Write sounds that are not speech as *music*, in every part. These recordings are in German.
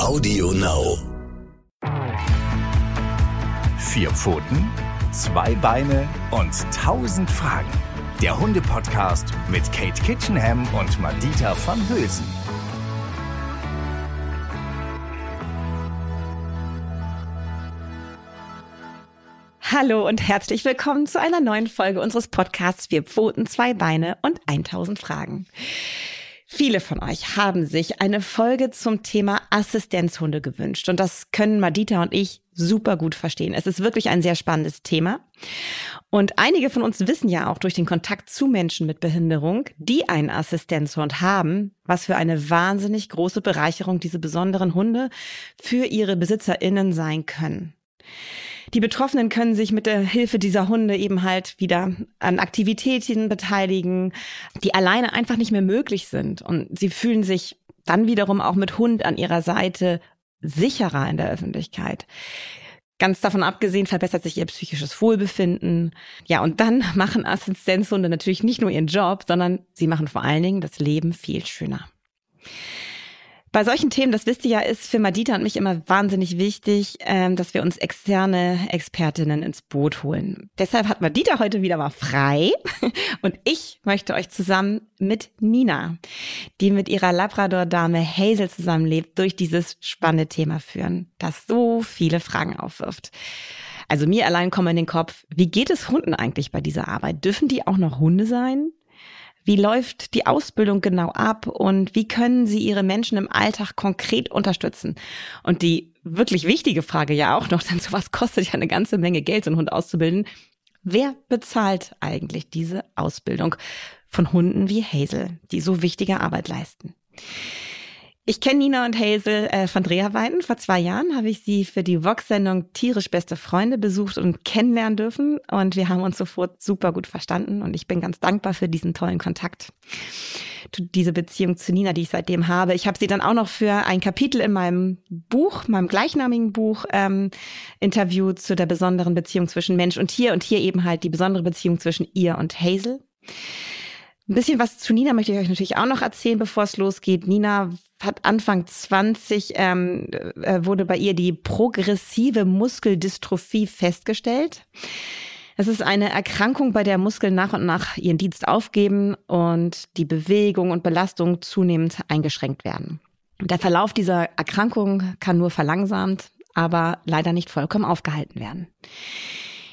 Audio Now. Vier Pfoten, zwei Beine und tausend Fragen. Der Hunde-Podcast mit Kate Kitchenham und Madita van Hülsen. Hallo und herzlich willkommen zu einer neuen Folge unseres Podcasts Vier Pfoten, zwei Beine und 1000 Fragen. Viele von euch haben sich eine Folge zum Thema Assistenzhunde gewünscht und das können Madita und ich super gut verstehen. Es ist wirklich ein sehr spannendes Thema. Und einige von uns wissen ja auch durch den Kontakt zu Menschen mit Behinderung, die einen Assistenzhund haben, was für eine wahnsinnig große Bereicherung diese besonderen Hunde für ihre BesitzerInnen sein können. Die Betroffenen können sich mit der Hilfe dieser Hunde eben halt wieder an Aktivitäten beteiligen, die alleine einfach nicht mehr möglich sind. Und sie fühlen sich dann wiederum auch mit Hund an ihrer Seite sicherer in der Öffentlichkeit. Ganz davon abgesehen verbessert sich ihr psychisches Wohlbefinden. Ja, und dann *laughs* machen Assistenzhunde natürlich nicht nur ihren Job, sondern sie machen vor allen Dingen das Leben viel schöner. Bei solchen Themen, das wisst ihr ja, ist für Madita und mich immer wahnsinnig wichtig, ähm, dass wir uns externe Expertinnen ins Boot holen. Deshalb hat Madita heute wieder mal frei *laughs* und ich möchte euch zusammen mit Nina, die mit ihrer Labrador-Dame Hazel zusammenlebt, durch dieses spannende Thema führen, das so viele Fragen aufwirft. Also mir allein kommen in den Kopf, wie geht es Hunden eigentlich bei dieser Arbeit? Dürfen die auch noch Hunde sein? Wie läuft die Ausbildung genau ab und wie können Sie Ihre Menschen im Alltag konkret unterstützen? Und die wirklich wichtige Frage ja auch noch, *laughs* denn sowas kostet ja eine ganze Menge Geld, so einen Hund auszubilden. Wer bezahlt eigentlich diese Ausbildung von Hunden wie Hazel, die so wichtige Arbeit leisten? Ich kenne Nina und Hazel äh, von Dreharbeiten. Vor zwei Jahren habe ich sie für die Vox-Sendung Tierisch beste Freunde besucht und kennenlernen dürfen. Und wir haben uns sofort super gut verstanden. Und ich bin ganz dankbar für diesen tollen Kontakt. Diese Beziehung zu Nina, die ich seitdem habe. Ich habe sie dann auch noch für ein Kapitel in meinem Buch, meinem gleichnamigen Buch, ähm, interviewt zu der besonderen Beziehung zwischen Mensch und Tier. Und hier eben halt die besondere Beziehung zwischen ihr und Hazel. Ein bisschen was zu Nina möchte ich euch natürlich auch noch erzählen, bevor es losgeht. Nina hat Anfang 20, ähm, äh, wurde bei ihr die progressive Muskeldystrophie festgestellt. Es ist eine Erkrankung, bei der Muskeln nach und nach ihren Dienst aufgeben und die Bewegung und Belastung zunehmend eingeschränkt werden. Der Verlauf dieser Erkrankung kann nur verlangsamt, aber leider nicht vollkommen aufgehalten werden.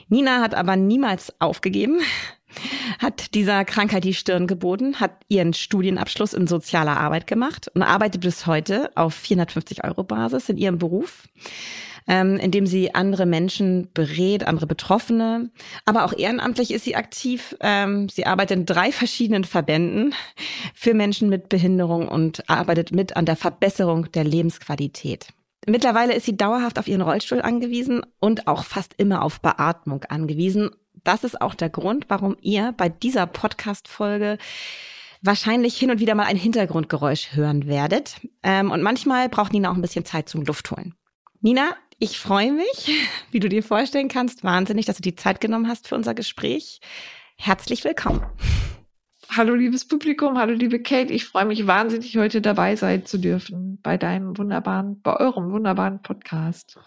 Nina hat aber niemals aufgegeben hat dieser Krankheit die Stirn geboten, hat ihren Studienabschluss in sozialer Arbeit gemacht und arbeitet bis heute auf 450 Euro Basis in ihrem Beruf, ähm, in dem sie andere Menschen berät, andere Betroffene. Aber auch ehrenamtlich ist sie aktiv. Ähm, sie arbeitet in drei verschiedenen Verbänden für Menschen mit Behinderung und arbeitet mit an der Verbesserung der Lebensqualität. Mittlerweile ist sie dauerhaft auf ihren Rollstuhl angewiesen und auch fast immer auf Beatmung angewiesen das ist auch der Grund, warum ihr bei dieser Podcast-Folge wahrscheinlich hin und wieder mal ein Hintergrundgeräusch hören werdet. Ähm, und manchmal braucht Nina auch ein bisschen Zeit zum Luftholen. Nina, ich freue mich, *laughs* wie du dir vorstellen kannst, wahnsinnig, dass du die Zeit genommen hast für unser Gespräch. Herzlich willkommen. Hallo liebes Publikum, hallo liebe Kate, ich freue mich wahnsinnig, heute dabei sein zu dürfen bei deinem wunderbaren, bei eurem wunderbaren Podcast.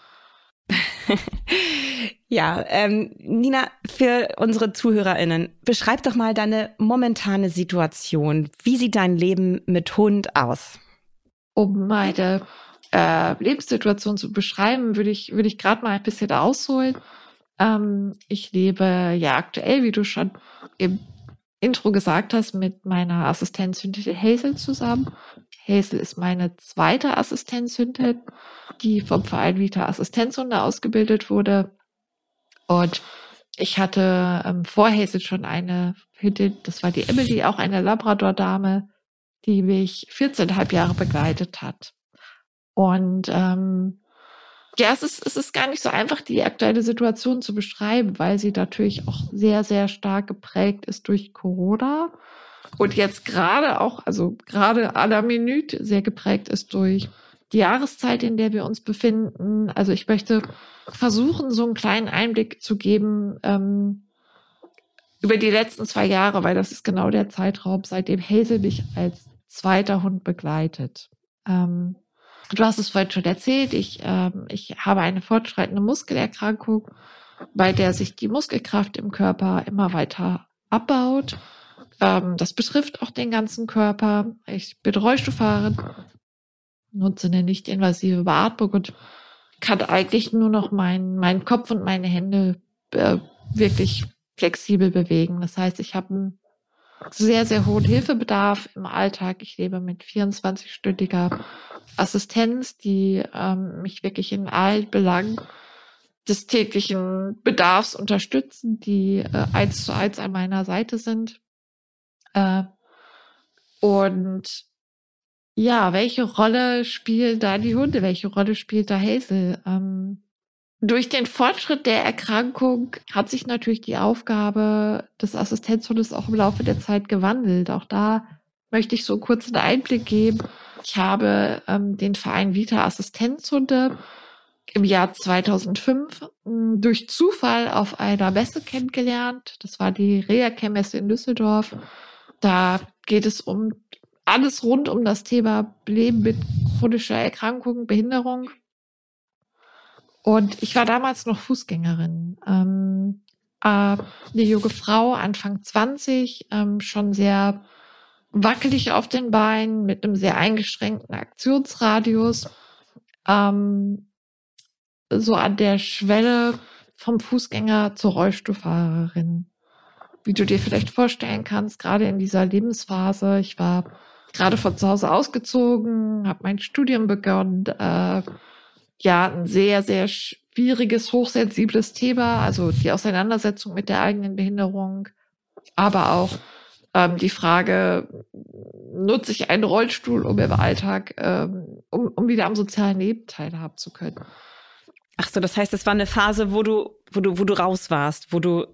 *laughs* ja, ähm, Nina, für unsere ZuhörerInnen, beschreib doch mal deine momentane Situation. Wie sieht dein Leben mit Hund aus? Um meine äh, Lebenssituation zu beschreiben, würde ich, würde ich gerade mal ein bisschen ausholen. Ähm, ich lebe ja aktuell, wie du schon im Intro gesagt hast, mit meiner Assistenzhündin Hazel zusammen. Hazel ist meine zweite Assistenzhündin, die vom Verein Vita Assistenzhunde ausgebildet wurde. Und ich hatte ähm, vor Hazel schon eine Hündin, das war die Emily, auch eine Labrador-Dame, die mich 14,5 Jahre begleitet hat. Und ähm, ja, es ist, es ist gar nicht so einfach, die aktuelle Situation zu beschreiben, weil sie natürlich auch sehr, sehr stark geprägt ist durch Corona. Und jetzt gerade auch, also gerade à la Minute sehr geprägt ist durch die Jahreszeit, in der wir uns befinden. Also ich möchte versuchen, so einen kleinen Einblick zu geben ähm, über die letzten zwei Jahre, weil das ist genau der Zeitraum, seitdem Hazel mich als zweiter Hund begleitet. Ähm, du hast es vorhin schon erzählt, ich, ähm, ich habe eine fortschreitende Muskelerkrankung, bei der sich die Muskelkraft im Körper immer weiter abbaut. Ähm, das betrifft auch den ganzen Körper. Ich bin Rollstuhlfahrerin, nutze eine nicht invasive Beatmung und kann eigentlich nur noch meinen mein Kopf und meine Hände äh, wirklich flexibel bewegen. Das heißt, ich habe einen sehr, sehr hohen Hilfebedarf im Alltag. Ich lebe mit 24-stündiger Assistenz, die ähm, mich wirklich in allen Belangen des täglichen Bedarfs unterstützen, die äh, eins zu eins an meiner Seite sind. Äh, und ja, welche Rolle spielen da die Hunde? Welche Rolle spielt da Hazel? Ähm, durch den Fortschritt der Erkrankung hat sich natürlich die Aufgabe des Assistenzhundes auch im Laufe der Zeit gewandelt. Auch da möchte ich so kurz einen Einblick geben. Ich habe ähm, den Verein Vita Assistenzhunde im Jahr 2005 hm, durch Zufall auf einer Messe kennengelernt. Das war die Reha-Messe in Düsseldorf. Da geht es um alles rund um das Thema Leben mit chronischer Erkrankung, Behinderung. Und ich war damals noch Fußgängerin. Ähm, äh, eine junge Frau, Anfang 20, ähm, schon sehr wackelig auf den Beinen, mit einem sehr eingeschränkten Aktionsradius. Ähm, so an der Schwelle vom Fußgänger zur Rollstuhlfahrerin. Wie du dir vielleicht vorstellen kannst, gerade in dieser Lebensphase, ich war gerade von zu Hause ausgezogen, habe mein Studium begonnen, äh, ja, ein sehr, sehr schwieriges, hochsensibles Thema, also die Auseinandersetzung mit der eigenen Behinderung, aber auch ähm, die Frage, nutze ich einen Rollstuhl, um im Alltag, ähm, um, um wieder am sozialen Leben teilhaben zu können. Ach so, das heißt, es war eine Phase, wo du, wo du, wo du raus warst, wo du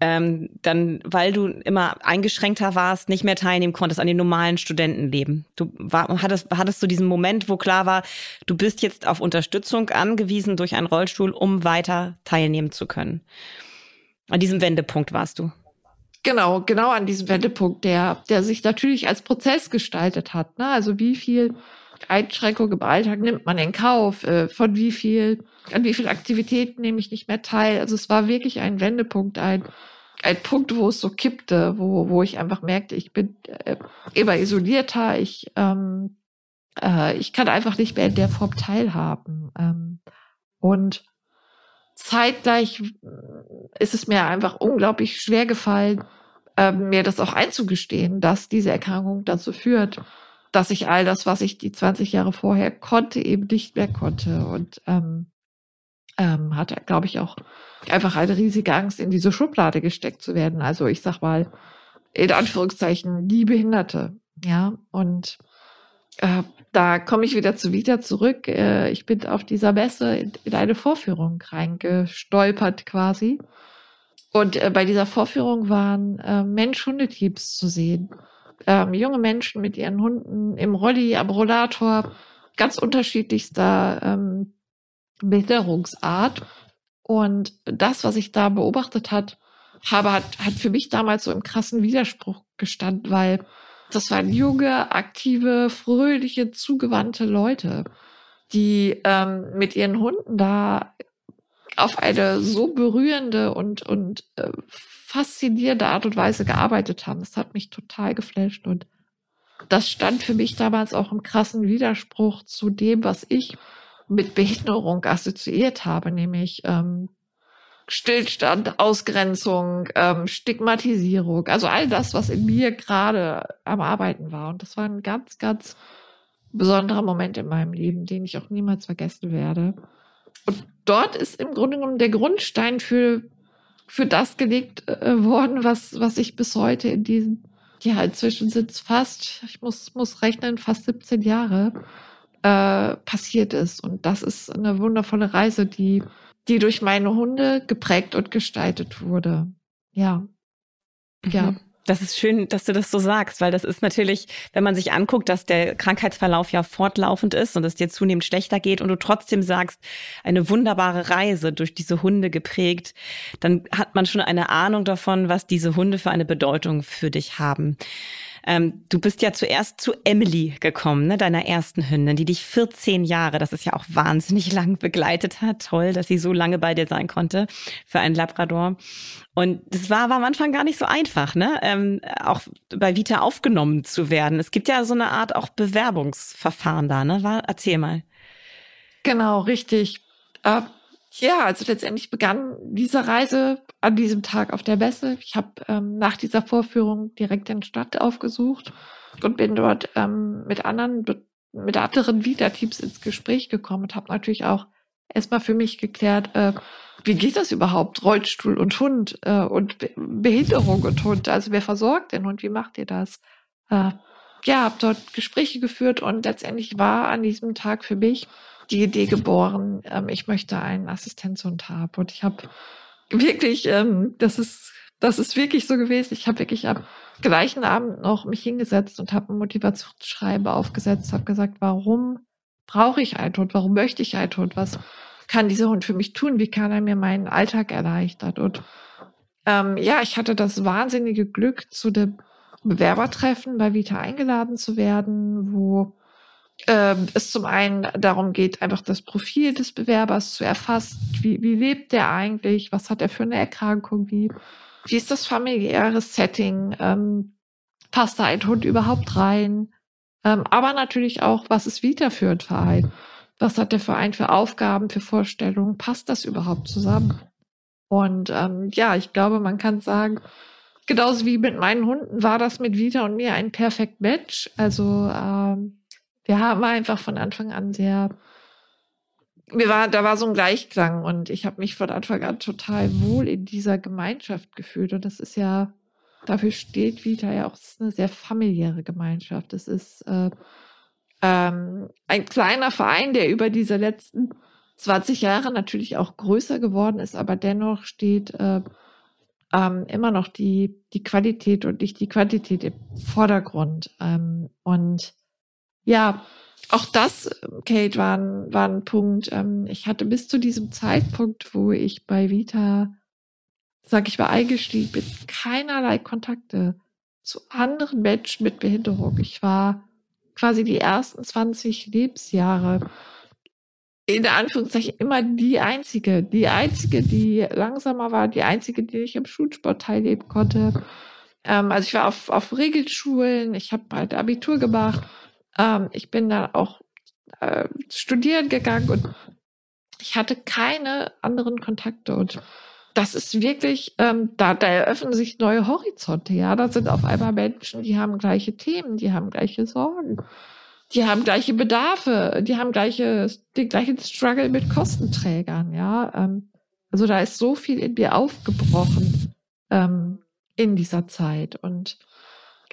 ähm, dann, weil du immer eingeschränkter warst, nicht mehr teilnehmen konntest an dem normalen Studentenleben. Du war, hattest, hattest du diesen Moment, wo klar war, du bist jetzt auf Unterstützung angewiesen durch einen Rollstuhl, um weiter teilnehmen zu können. An diesem Wendepunkt warst du. Genau, genau an diesem Wendepunkt, der, der sich natürlich als Prozess gestaltet hat. Ne? Also wie viel Einschränkung im Alltag nimmt man in Kauf? Äh, von wie viel, an wie viel Aktivitäten nehme ich nicht mehr teil? Also es war wirklich ein Wendepunkt, ein, ein Punkt, wo es so kippte, wo, wo ich einfach merkte, ich bin äh, immer isolierter, ich, ähm, äh, ich kann einfach nicht mehr in der Form teilhaben. Ähm, und zeitgleich ist es mir einfach unglaublich schwer gefallen, äh, mir das auch einzugestehen, dass diese Erkrankung dazu führt, dass ich all das, was ich die 20 Jahre vorher konnte, eben nicht mehr konnte. Und ähm, ähm, hatte, glaube ich, auch einfach eine riesige Angst, in diese Schublade gesteckt zu werden. Also ich sag mal, in Anführungszeichen, die Behinderte. Ja, und äh, da komme ich wieder zu Vita zurück. Äh, ich bin auf dieser Messe in, in eine Vorführung reingestolpert quasi. Und äh, bei dieser Vorführung waren äh, Mensch-Hundeteams zu sehen ähm, junge Menschen mit ihren Hunden im Rolli, am Rollator, ganz unterschiedlichster ähm, Behinderungsart. Und das, was ich da beobachtet hat, habe, hat, hat für mich damals so im krassen Widerspruch gestanden, weil das waren junge, aktive, fröhliche, zugewandte Leute, die ähm, mit ihren Hunden da auf eine so berührende und, und äh, faszinierende Art und Weise gearbeitet haben. Das hat mich total geflasht und das stand für mich damals auch im krassen Widerspruch zu dem, was ich mit Behinderung assoziiert habe, nämlich ähm, Stillstand, Ausgrenzung, ähm, Stigmatisierung, also all das, was in mir gerade am Arbeiten war. Und das war ein ganz, ganz besonderer Moment in meinem Leben, den ich auch niemals vergessen werde. Und dort ist im Grunde genommen der Grundstein für für das gelegt äh, worden, was, was ich bis heute in diesem, ja, inzwischen sind es fast, ich muss, muss rechnen, fast 17 Jahre äh, passiert ist. Und das ist eine wundervolle Reise, die, die durch meine Hunde geprägt und gestaltet wurde. Ja. Ja. Das ist schön, dass du das so sagst, weil das ist natürlich, wenn man sich anguckt, dass der Krankheitsverlauf ja fortlaufend ist und es dir zunehmend schlechter geht und du trotzdem sagst, eine wunderbare Reise durch diese Hunde geprägt, dann hat man schon eine Ahnung davon, was diese Hunde für eine Bedeutung für dich haben. Ähm, du bist ja zuerst zu Emily gekommen, ne, deiner ersten Hündin, die dich 14 Jahre, das ist ja auch wahnsinnig lang begleitet hat. Toll, dass sie so lange bei dir sein konnte für einen Labrador. Und das war, war am Anfang gar nicht so einfach, ne? Ähm, auch bei Vita aufgenommen zu werden. Es gibt ja so eine Art auch Bewerbungsverfahren da, ne? War, erzähl mal. Genau, richtig. Äh, ja, also letztendlich begann diese Reise an diesem Tag auf der Messe. Ich habe ähm, nach dieser Vorführung direkt den Stadt aufgesucht und bin dort ähm, mit anderen mit anderen Vita-Teams ins Gespräch gekommen und habe natürlich auch erstmal für mich geklärt, äh, wie geht das überhaupt? Rollstuhl und Hund äh, und Be Behinderung und Hund. Also wer versorgt den Hund? Wie macht ihr das? Äh, ja, habe dort Gespräche geführt und letztendlich war an diesem Tag für mich die Idee geboren, ähm, ich möchte einen Assistenzhund haben. Und ich habe wirklich, ähm, das ist, das ist wirklich so gewesen. Ich habe wirklich am gleichen Abend noch mich hingesetzt und habe ein Motivationsschreiben aufgesetzt, habe gesagt, warum brauche ich einen Hund? Warum möchte ich einen Hund? Was kann dieser Hund für mich tun? Wie kann er mir meinen Alltag erleichtern? Und ähm, ja, ich hatte das wahnsinnige Glück, zu dem Bewerbertreffen bei Vita eingeladen zu werden, wo ähm, es zum einen darum geht, einfach das Profil des Bewerbers zu erfassen. Wie, wie lebt der eigentlich? Was hat er für eine Erkrankung? Wie, wie ist das familiäre Setting? Ähm, passt da ein Hund überhaupt rein? Ähm, aber natürlich auch, was ist Vita für ein Verein? Was hat der Verein für Aufgaben, für Vorstellungen? Passt das überhaupt zusammen? Und ähm, ja, ich glaube, man kann sagen, genauso wie mit meinen Hunden war das mit Vita und mir ein perfekt Match. Also ähm, wir haben einfach von Anfang an sehr, mir war, da war so ein Gleichklang und ich habe mich von Anfang an total wohl in dieser Gemeinschaft gefühlt. Und das ist ja, dafür steht Vita ja auch, es ist eine sehr familiäre Gemeinschaft. Es ist äh, ähm, ein kleiner Verein, der über diese letzten 20 Jahre natürlich auch größer geworden ist, aber dennoch steht äh, ähm, immer noch die, die Qualität und nicht die Quantität im Vordergrund. Ähm, und ja, auch das, Kate, war ein, war ein Punkt. Ähm, ich hatte bis zu diesem Zeitpunkt, wo ich bei Vita, sag ich mal, eingestiegen bin, keinerlei Kontakte zu anderen Menschen mit Behinderung. Ich war quasi die ersten 20 Lebensjahre in Anführungszeichen immer die einzige, die einzige, die langsamer war, die einzige, die nicht im Schulsport teilnehmen konnte. Ähm, also ich war auf, auf Regelschulen, ich habe halt Abitur gemacht ähm, ich bin dann auch äh, studieren gegangen und ich hatte keine anderen Kontakte und das ist wirklich, ähm, da, da eröffnen sich neue Horizonte, ja. Da sind auf einmal Menschen, die haben gleiche Themen, die haben gleiche Sorgen, die haben gleiche Bedarfe, die haben gleiche, den gleichen Struggle mit Kostenträgern, ja. Ähm, also da ist so viel in mir aufgebrochen ähm, in dieser Zeit. Und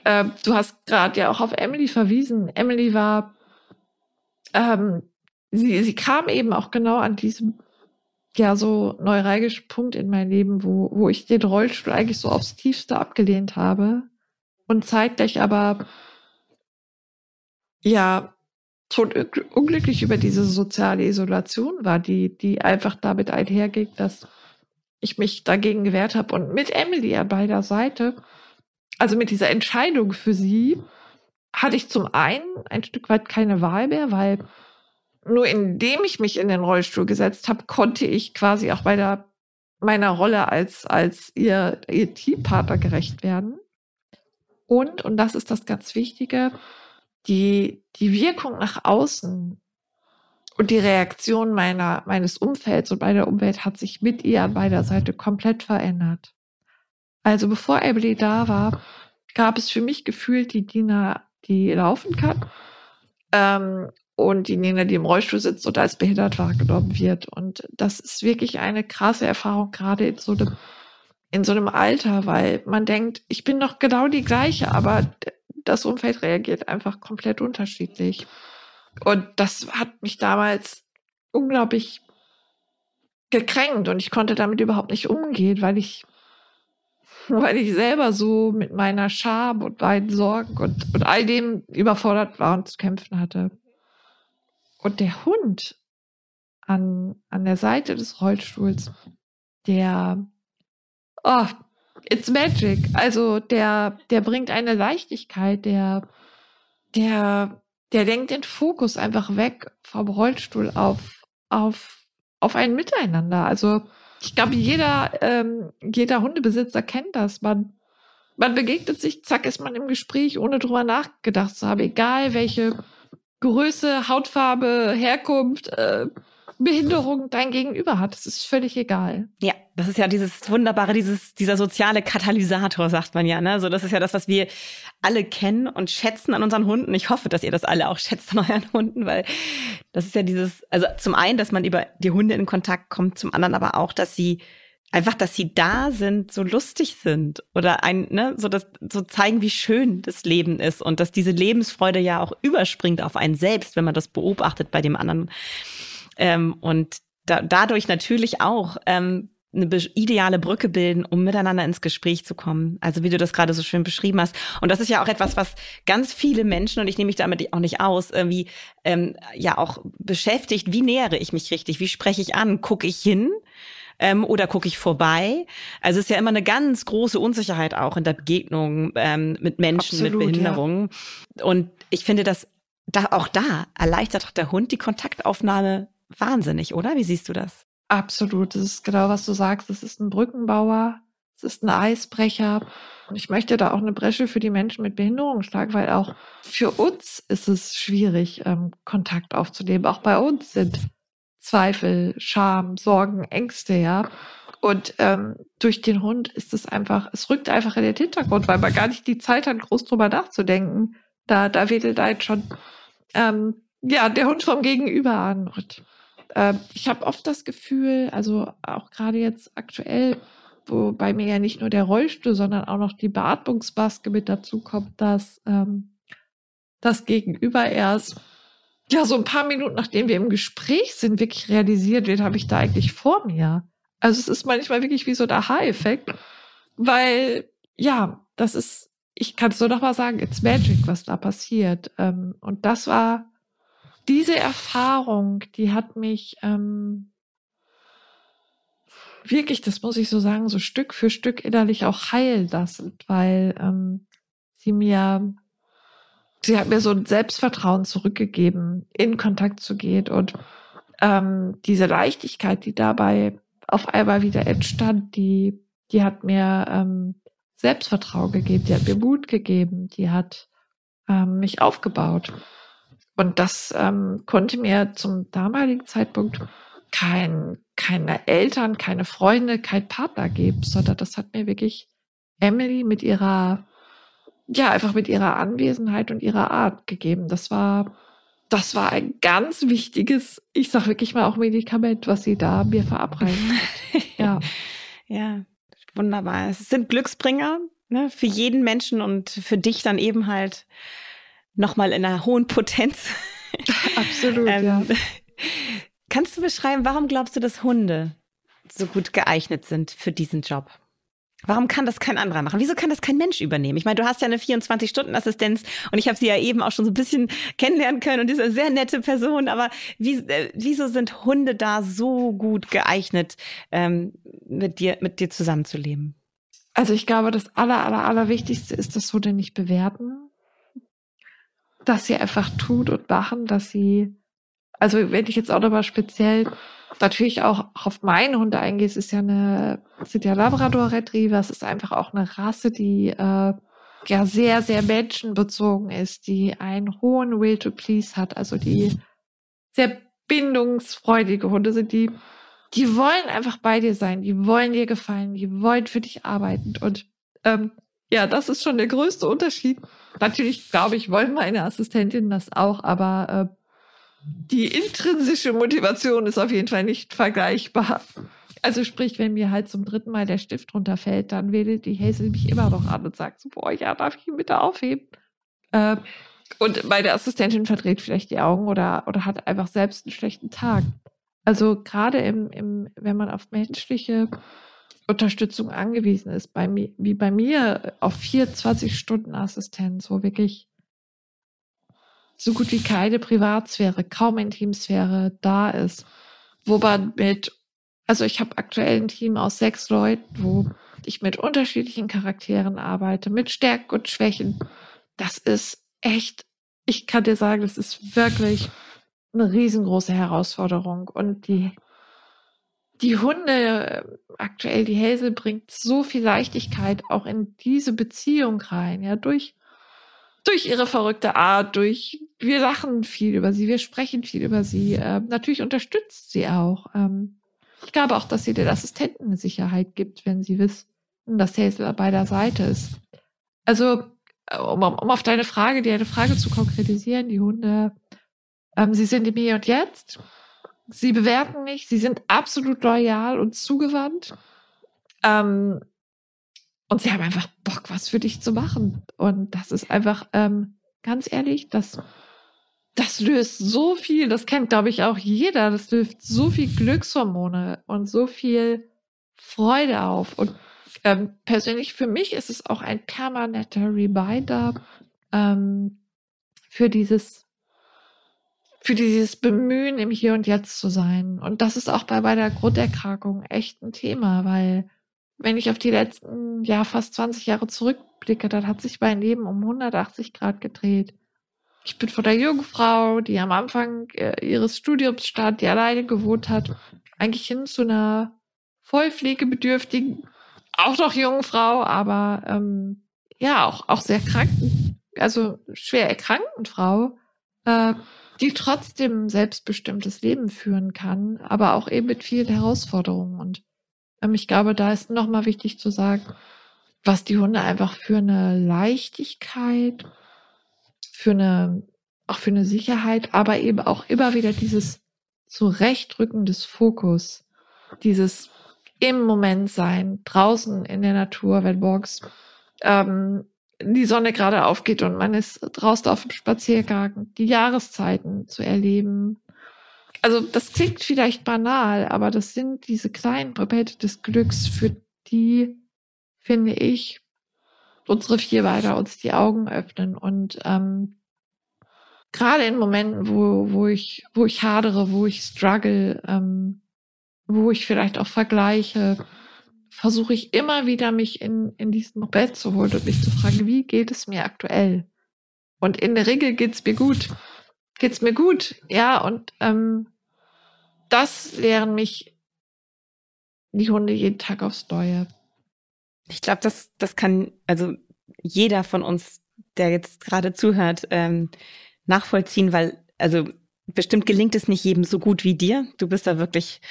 äh, du hast gerade ja auch auf Emily verwiesen. Emily war, ähm, sie, sie kam eben auch genau an diesem, ja, so neuralgischen Punkt in mein Leben, wo, wo ich den Rollstuhl eigentlich so aufs Tiefste abgelehnt habe und zeitgleich aber, ja, tot unglücklich über diese soziale Isolation war, die, die einfach damit einherging, dass ich mich dagegen gewehrt habe und mit Emily an beider Seite also mit dieser Entscheidung für sie hatte ich zum einen ein Stück weit keine Wahl mehr, weil nur indem ich mich in den Rollstuhl gesetzt habe, konnte ich quasi auch bei der, meiner Rolle als, als ihr, ihr Teampartner gerecht werden. Und, und das ist das ganz Wichtige, die, die Wirkung nach außen und die Reaktion meiner, meines Umfelds und meiner Umwelt hat sich mit ihr an beider Seite komplett verändert. Also bevor Emily da war, gab es für mich gefühlt die Dina, die laufen kann. Ähm, und die Nina, die im Rollstuhl sitzt und als behindert wahrgenommen wird. Und das ist wirklich eine krasse Erfahrung, gerade in so einem, in so einem Alter, weil man denkt, ich bin doch genau die gleiche, aber das Umfeld reagiert einfach komplett unterschiedlich. Und das hat mich damals unglaublich gekränkt und ich konnte damit überhaupt nicht umgehen, weil ich *laughs* weil ich selber so mit meiner Scham und meinen Sorgen und, und all dem überfordert war und zu kämpfen hatte. Und der Hund an, an der Seite des Rollstuhls, der, oh, it's magic. Also der, der bringt eine Leichtigkeit, der, der, der lenkt den Fokus einfach weg vom Rollstuhl auf, auf, auf ein Miteinander. Also ich glaube, jeder, ähm, jeder Hundebesitzer kennt das. Man, man begegnet sich, zack, ist man im Gespräch, ohne drüber nachgedacht zu haben, egal welche Größe, Hautfarbe, Herkunft, äh, Behinderung dein Gegenüber hat. Das ist völlig egal. Ja, das ist ja dieses wunderbare, dieses, dieser soziale Katalysator, sagt man ja. Ne? So, das ist ja das, was wir alle kennen und schätzen an unseren Hunden. Ich hoffe, dass ihr das alle auch schätzt an euren Hunden, weil das ist ja dieses, also zum einen, dass man über die Hunde in Kontakt kommt, zum anderen aber auch, dass sie einfach, dass sie da sind, so lustig sind oder ein, ne, so das, so zeigen, wie schön das Leben ist und dass diese Lebensfreude ja auch überspringt auf einen selbst, wenn man das beobachtet bei dem anderen. Ähm, und da, dadurch natürlich auch ähm, eine ideale Brücke bilden, um miteinander ins Gespräch zu kommen. Also wie du das gerade so schön beschrieben hast. Und das ist ja auch etwas, was ganz viele Menschen, und ich nehme mich damit auch nicht aus, irgendwie ähm, ja auch beschäftigt. Wie nähere ich mich richtig? Wie spreche ich an? Gucke ich hin? Ähm, oder gucke ich vorbei? Also es ist ja immer eine ganz große Unsicherheit auch in der Begegnung ähm, mit Menschen Absolut, mit Behinderungen. Ja. Und ich finde, dass da auch da erleichtert der Hund die Kontaktaufnahme wahnsinnig, oder? Wie siehst du das? Absolut. Das ist genau, was du sagst. Es ist ein Brückenbauer. Es ist ein Eisbrecher. Und ich möchte da auch eine Bresche für die Menschen mit Behinderung schlagen, weil auch für uns ist es schwierig, ähm, Kontakt aufzunehmen. Auch bei uns sind Zweifel, Scham, Sorgen, Ängste, ja. Und ähm, durch den Hund ist es einfach, es rückt einfach in den Hintergrund, weil man gar nicht die Zeit hat, groß drüber nachzudenken. Da, da wedelt einen schon ähm, ja, der Hund vom Gegenüber an. Und äh, ich habe oft das Gefühl, also auch gerade jetzt aktuell, wo bei mir ja nicht nur der Rollstuhl, sondern auch noch die Beatmungsmaske mit dazu kommt, dass ähm, das Gegenüber erst ja so ein paar Minuten nachdem wir im Gespräch sind, wirklich realisiert wird, habe ich da eigentlich vor mir. Also es ist manchmal wirklich wie so der Aha-Effekt, weil ja, das ist, ich kann es nur noch mal sagen, it's magic, was da passiert. Ähm, und das war diese Erfahrung, die hat mich ähm, wirklich, das muss ich so sagen, so Stück für Stück innerlich auch heilen lassen, weil ähm, sie mir, sie hat mir so ein Selbstvertrauen zurückgegeben, in Kontakt zu gehen und ähm, diese Leichtigkeit, die dabei auf einmal wieder entstand, die, die hat mir ähm, Selbstvertrauen gegeben, die hat mir Mut gegeben, die hat ähm, mich aufgebaut. Und das ähm, konnte mir zum damaligen Zeitpunkt kein, keine Eltern, keine Freunde, kein Partner geben, sondern das hat mir wirklich Emily mit ihrer, ja, einfach mit ihrer Anwesenheit und ihrer Art gegeben. Das war, das war ein ganz wichtiges, ich sag wirklich mal auch Medikament, was sie da mir verabreicht. *laughs* Ja. ja, wunderbar. Es sind Glücksbringer ne, für jeden Menschen und für dich dann eben halt nochmal in einer hohen Potenz. *laughs* Absolut, ähm, ja. Kannst du beschreiben, warum glaubst du, dass Hunde so gut geeignet sind für diesen Job? Warum kann das kein anderer machen? Wieso kann das kein Mensch übernehmen? Ich meine, du hast ja eine 24-Stunden-Assistenz und ich habe sie ja eben auch schon so ein bisschen kennenlernen können und ist eine sehr nette Person. Aber wie, äh, wieso sind Hunde da so gut geeignet, ähm, mit dir, mit dir zusammenzuleben? Also ich glaube, das aller, aller, aller Wichtigste ist, dass Hunde nicht bewerten dass sie einfach tun und machen, dass sie, also wenn ich jetzt auch nochmal speziell natürlich auch auf meine Hunde eingehe, es ist ja eine, sind ja Labrador Retriever, es ist einfach auch eine Rasse, die äh, ja sehr, sehr menschenbezogen ist, die einen hohen Will to Please hat, also die sehr bindungsfreudige Hunde sind, die, die wollen einfach bei dir sein, die wollen dir gefallen, die wollen für dich arbeiten und ähm, ja, das ist schon der größte Unterschied. Natürlich, glaube ich, wollen meine Assistentinnen das auch, aber äh, die intrinsische Motivation ist auf jeden Fall nicht vergleichbar. Also sprich, wenn mir halt zum dritten Mal der Stift runterfällt, dann wedelt die Hazel mich immer noch an und sagt so, boah, ja, darf ich ihn bitte aufheben? Äh, und meine Assistentin verdreht vielleicht die Augen oder, oder hat einfach selbst einen schlechten Tag. Also gerade im, im, wenn man auf menschliche Unterstützung angewiesen ist, bei mir, wie bei mir auf 24 Stunden Assistenz, wo wirklich so gut wie keine Privatsphäre, kaum Intimsphäre da ist, wo man mit, also ich habe aktuell ein Team aus sechs Leuten, wo ich mit unterschiedlichen Charakteren arbeite, mit Stärken und Schwächen. Das ist echt, ich kann dir sagen, das ist wirklich eine riesengroße Herausforderung. Und die, die Hunde, aktuell die Hazel, bringt so viel Leichtigkeit auch in diese Beziehung rein, ja, durch, durch ihre verrückte Art, durch, wir lachen viel über sie, wir sprechen viel über sie. Äh, natürlich unterstützt sie auch. Ähm, ich glaube auch, dass sie den Assistenten eine Sicherheit gibt, wenn sie wissen, dass Hazel bei der Seite ist. Also, um, um auf deine Frage, die eine Frage zu konkretisieren, die Hunde, ähm, sie sind im Hier und Jetzt. Sie bewerten nicht, sie sind absolut loyal und zugewandt. Ähm, und sie haben einfach Bock, was für dich zu machen. Und das ist einfach, ähm, ganz ehrlich, das das löst so viel, das kennt, glaube ich, auch jeder. Das löst so viel Glückshormone und so viel Freude auf. Und ähm, persönlich für mich ist es auch ein permanenter Reminder ähm, für dieses für dieses Bemühen, im Hier und Jetzt zu sein. Und das ist auch bei, bei der Grunderkrankung echt ein Thema, weil wenn ich auf die letzten, ja, fast 20 Jahre zurückblicke, dann hat sich mein Leben um 180 Grad gedreht. Ich bin von der Jungfrau, die am Anfang äh, ihres Studiums stand, die alleine gewohnt hat, eigentlich hin zu einer vollpflegebedürftigen, auch noch jungen Frau, aber ähm, ja, auch, auch sehr kranken, also schwer erkrankten Frau, äh, die trotzdem selbstbestimmtes Leben führen kann, aber auch eben mit vielen Herausforderungen. Und ähm, ich glaube, da ist nochmal wichtig zu sagen, was die Hunde einfach für eine Leichtigkeit für eine, auch für eine Sicherheit, aber eben auch immer wieder dieses Zurechtrücken des Fokus, dieses im Moment sein, draußen in der Natur, wenn morgens ähm, die Sonne gerade aufgeht und man ist draußen auf dem Spaziergang, die Jahreszeiten zu erleben. Also das klingt vielleicht banal, aber das sind diese kleinen Momente des Glücks, für die, finde ich, unsere Vierbeiner uns die Augen öffnen und ähm, gerade in Momenten, wo, wo ich, wo ich hadere, wo ich struggle, ähm, wo ich vielleicht auch vergleiche, versuche ich immer wieder mich in, in diesen Moment zu holen und mich zu fragen, wie geht es mir aktuell? Und in der Regel geht's mir gut. Geht's mir gut, ja, und ähm, das lehren mich die Hunde jeden Tag aufs Neue. Ich glaube, das, das kann, also jeder von uns, der jetzt gerade zuhört, ähm, nachvollziehen, weil, also bestimmt gelingt es nicht jedem so gut wie dir. Du bist da wirklich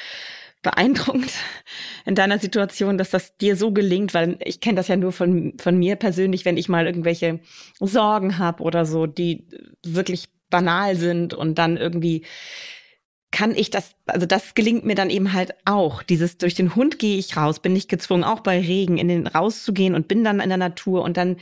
beeindruckend in deiner Situation, dass das dir so gelingt, weil ich kenne das ja nur von, von mir persönlich, wenn ich mal irgendwelche Sorgen habe oder so, die wirklich banal sind und dann irgendwie kann ich das, also das gelingt mir dann eben halt auch. Dieses durch den Hund gehe ich raus, bin nicht gezwungen, auch bei Regen in den rauszugehen und bin dann in der Natur und dann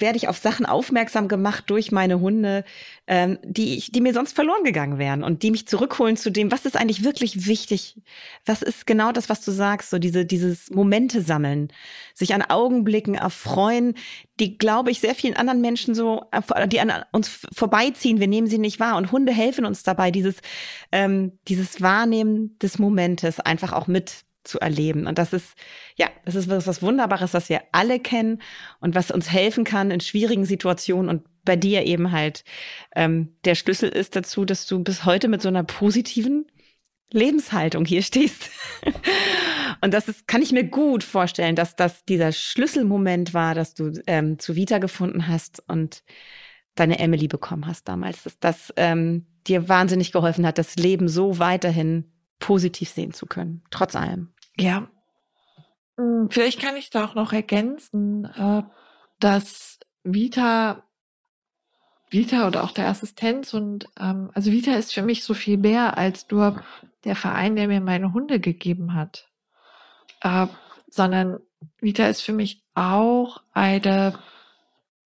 werde ich auf Sachen aufmerksam gemacht durch meine Hunde, ähm, die ich, die mir sonst verloren gegangen wären und die mich zurückholen zu dem, was ist eigentlich wirklich wichtig? Was ist genau das, was du sagst? So diese, dieses Momente sammeln, sich an Augenblicken erfreuen, die, glaube ich, sehr vielen anderen Menschen so, äh, die an uns vorbeiziehen. Wir nehmen sie nicht wahr. Und Hunde helfen uns dabei, dieses, ähm, dieses Wahrnehmen des Momentes einfach auch mit zu erleben. Und das ist, ja, das ist was, was Wunderbares, was wir alle kennen und was uns helfen kann in schwierigen Situationen und bei dir eben halt ähm, der Schlüssel ist dazu, dass du bis heute mit so einer positiven Lebenshaltung hier stehst. *laughs* und das ist, kann ich mir gut vorstellen, dass das dieser Schlüsselmoment war, dass du ähm, zu Vita gefunden hast und deine Emily bekommen hast damals, dass das ähm, dir wahnsinnig geholfen hat, das Leben so weiterhin positiv sehen zu können, trotz allem. Ja. Hm, vielleicht kann ich da auch noch ergänzen, äh, dass Vita, Vita oder auch der Assistenz und ähm, also Vita ist für mich so viel mehr als nur der Verein, der mir meine Hunde gegeben hat, äh, sondern Vita ist für mich auch eine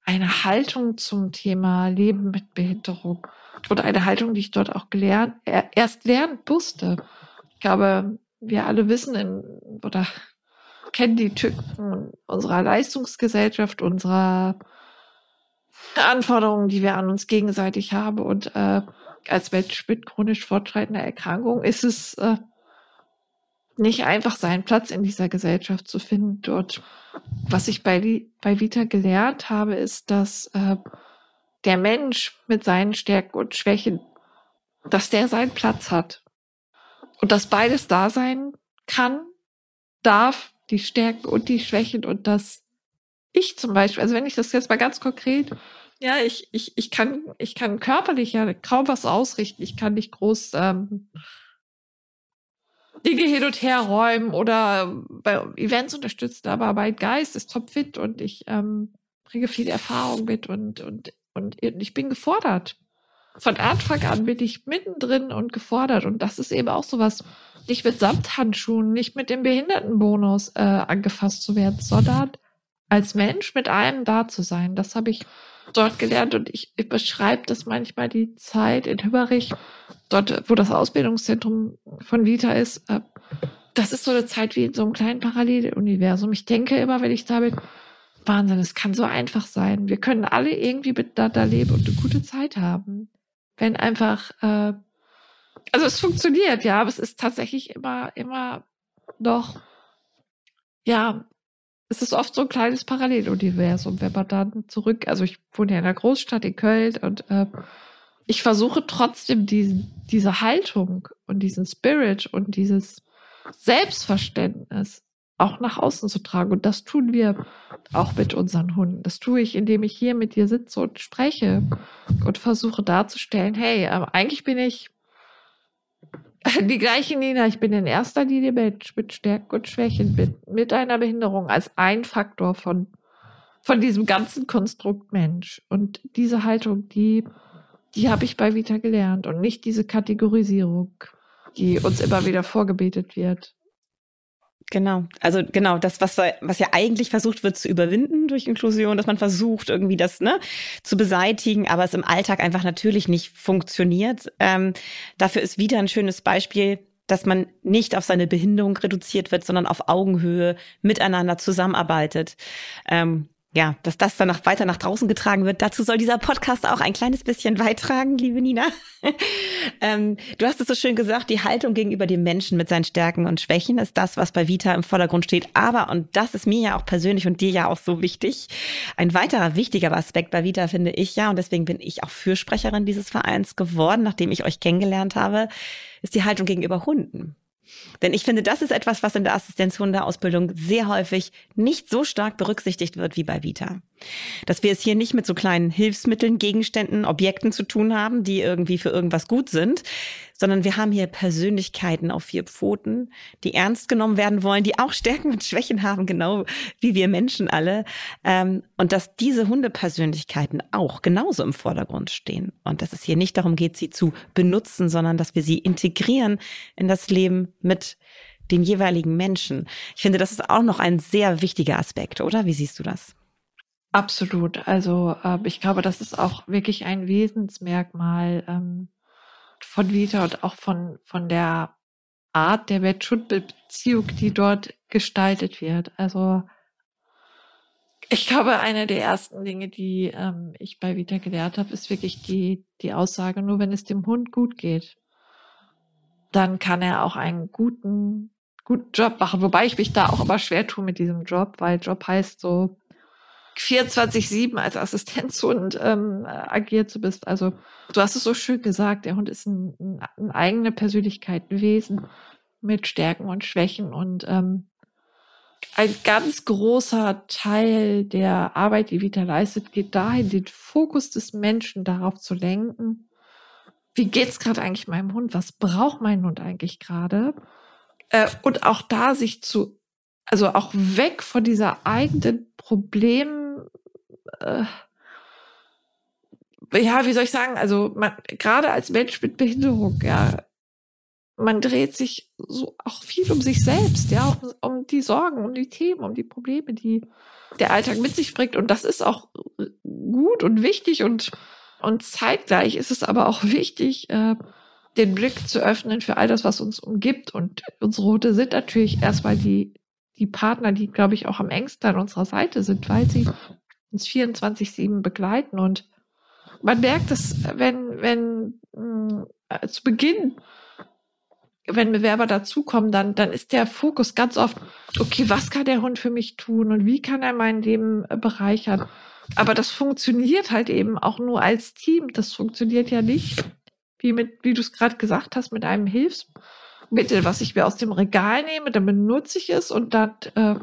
eine Haltung zum Thema Leben mit Behinderung oder eine Haltung, die ich dort auch gelernt, erst lernen musste. Ich glaube, wir alle wissen in, oder kennen die Tücken unserer Leistungsgesellschaft, unserer Anforderungen, die wir an uns gegenseitig haben. Und äh, als Mensch mit chronisch fortschreitender Erkrankung ist es äh, nicht einfach seinen Platz in dieser Gesellschaft zu finden dort. Was ich bei, bei Vita gelernt habe, ist, dass äh, der Mensch mit seinen Stärken und Schwächen, dass der seinen Platz hat. Und dass beides da sein kann, darf, die Stärken und die Schwächen und dass ich zum Beispiel, also wenn ich das jetzt mal ganz konkret, ja, ich, ich, ich kann, ich kann körperlich ja kaum was ausrichten. Ich kann nicht groß ähm, Dinge hin und her räumen oder bei Events unterstützen, aber mein Geist ist topfit und ich ähm, bringe viel Erfahrung mit und, und, und ich bin gefordert. Von Anfang an bin ich mittendrin und gefordert und das ist eben auch sowas, nicht mit Samthandschuhen, nicht mit dem Behindertenbonus äh, angefasst zu werden, sondern als Mensch mit allem da zu sein. Das habe ich dort gelernt und ich, ich beschreibe das manchmal die Zeit in Hüberich, dort, wo das Ausbildungszentrum von Vita ist. Äh, das ist so eine Zeit wie in so einem kleinen Paralleluniversum. Ich denke immer, wenn ich da bin, Wahnsinn, es kann so einfach sein. Wir können alle irgendwie miteinander leben und eine gute Zeit haben. Wenn einfach, äh, also es funktioniert, ja, aber es ist tatsächlich immer, immer noch, ja, es ist oft so ein kleines Paralleluniversum, wenn man dann zurück, also ich wohne ja in einer Großstadt in Köln und äh, ich versuche trotzdem diesen, diese Haltung und diesen Spirit und dieses Selbstverständnis auch nach außen zu tragen. Und das tun wir auch mit unseren Hunden. Das tue ich, indem ich hier mit dir sitze und spreche und versuche darzustellen, hey, äh, eigentlich bin ich *laughs* die gleiche Nina, ich bin in erster Linie Mensch mit Stärken und Schwächen, mit, mit einer Behinderung als ein Faktor von, von diesem ganzen Konstrukt Mensch. Und diese Haltung, die, die habe ich bei Vita gelernt und nicht diese Kategorisierung, die uns immer wieder vorgebetet wird. Genau, also genau, das, was, was ja eigentlich versucht wird zu überwinden durch Inklusion, dass man versucht, irgendwie das ne, zu beseitigen, aber es im Alltag einfach natürlich nicht funktioniert. Ähm, dafür ist wieder ein schönes Beispiel, dass man nicht auf seine Behinderung reduziert wird, sondern auf Augenhöhe miteinander zusammenarbeitet. Ähm, ja, dass das dann noch weiter nach draußen getragen wird. Dazu soll dieser Podcast auch ein kleines bisschen beitragen, liebe Nina. *laughs* ähm, du hast es so schön gesagt, die Haltung gegenüber dem Menschen mit seinen Stärken und Schwächen ist das, was bei Vita im Vordergrund steht. Aber, und das ist mir ja auch persönlich und dir ja auch so wichtig, ein weiterer wichtiger Aspekt bei Vita finde ich ja, und deswegen bin ich auch Fürsprecherin dieses Vereins geworden, nachdem ich euch kennengelernt habe, ist die Haltung gegenüber Hunden. Denn ich finde, das ist etwas, was in der Assistenzhundeausbildung sehr häufig nicht so stark berücksichtigt wird wie bei Vita. Dass wir es hier nicht mit so kleinen Hilfsmitteln, Gegenständen, Objekten zu tun haben, die irgendwie für irgendwas gut sind, sondern wir haben hier Persönlichkeiten auf vier Pfoten, die ernst genommen werden wollen, die auch Stärken und Schwächen haben, genau wie wir Menschen alle. Ähm, und dass diese Hundepersönlichkeiten auch genauso im Vordergrund stehen. Und dass es hier nicht darum geht, sie zu benutzen, sondern dass wir sie integrieren in das Leben mit den jeweiligen Menschen. Ich finde, das ist auch noch ein sehr wichtiger Aspekt, oder? Wie siehst du das? Absolut. Also äh, ich glaube, das ist auch wirklich ein Wesensmerkmal ähm, von Vita und auch von, von der Art der Mensch-Hund-Beziehung, die dort gestaltet wird. Also ich glaube, eine der ersten Dinge, die ähm, ich bei Vita gelernt habe, ist wirklich die, die Aussage, nur wenn es dem Hund gut geht, dann kann er auch einen guten, guten Job machen. Wobei ich mich da auch immer schwer tue mit diesem Job, weil Job heißt so 24-7 als Assistenzhund ähm, agiert zu bist. Also du hast es so schön gesagt, der Hund ist ein, ein, ein eigene Persönlichkeit, ein Wesen mit Stärken und Schwächen und ähm, ein ganz großer Teil der Arbeit, die Vita leistet, geht dahin, den Fokus des Menschen darauf zu lenken. Wie geht's gerade eigentlich meinem Hund? Was braucht mein Hund eigentlich gerade? Äh, und auch da sich zu, also auch weg von dieser eigenen Problem äh, ja, wie soll ich sagen, also man, gerade als Mensch mit Behinderung, ja, man dreht sich so auch viel um sich selbst, ja, um, um die Sorgen, um die Themen, um die Probleme, die der Alltag mit sich bringt. Und das ist auch gut und wichtig und, und zeitgleich ist es aber auch wichtig, äh, den Blick zu öffnen für all das, was uns umgibt. Und unsere Hunde sind natürlich erstmal die, die Partner, die, glaube ich, auch am engsten an unserer Seite sind, weil sie uns 24-7 begleiten. Und man merkt es, wenn, wenn mh, hm, zu Beginn wenn Bewerber dazukommen, dann, dann ist der Fokus ganz oft, okay, was kann der Hund für mich tun und wie kann er mein Leben äh, bereichern? Aber das funktioniert halt eben auch nur als Team. Das funktioniert ja nicht, wie wie du es gerade gesagt hast, mit einem Hilfsmittel, was ich mir aus dem Regal nehme, dann benutze ich es und dann äh,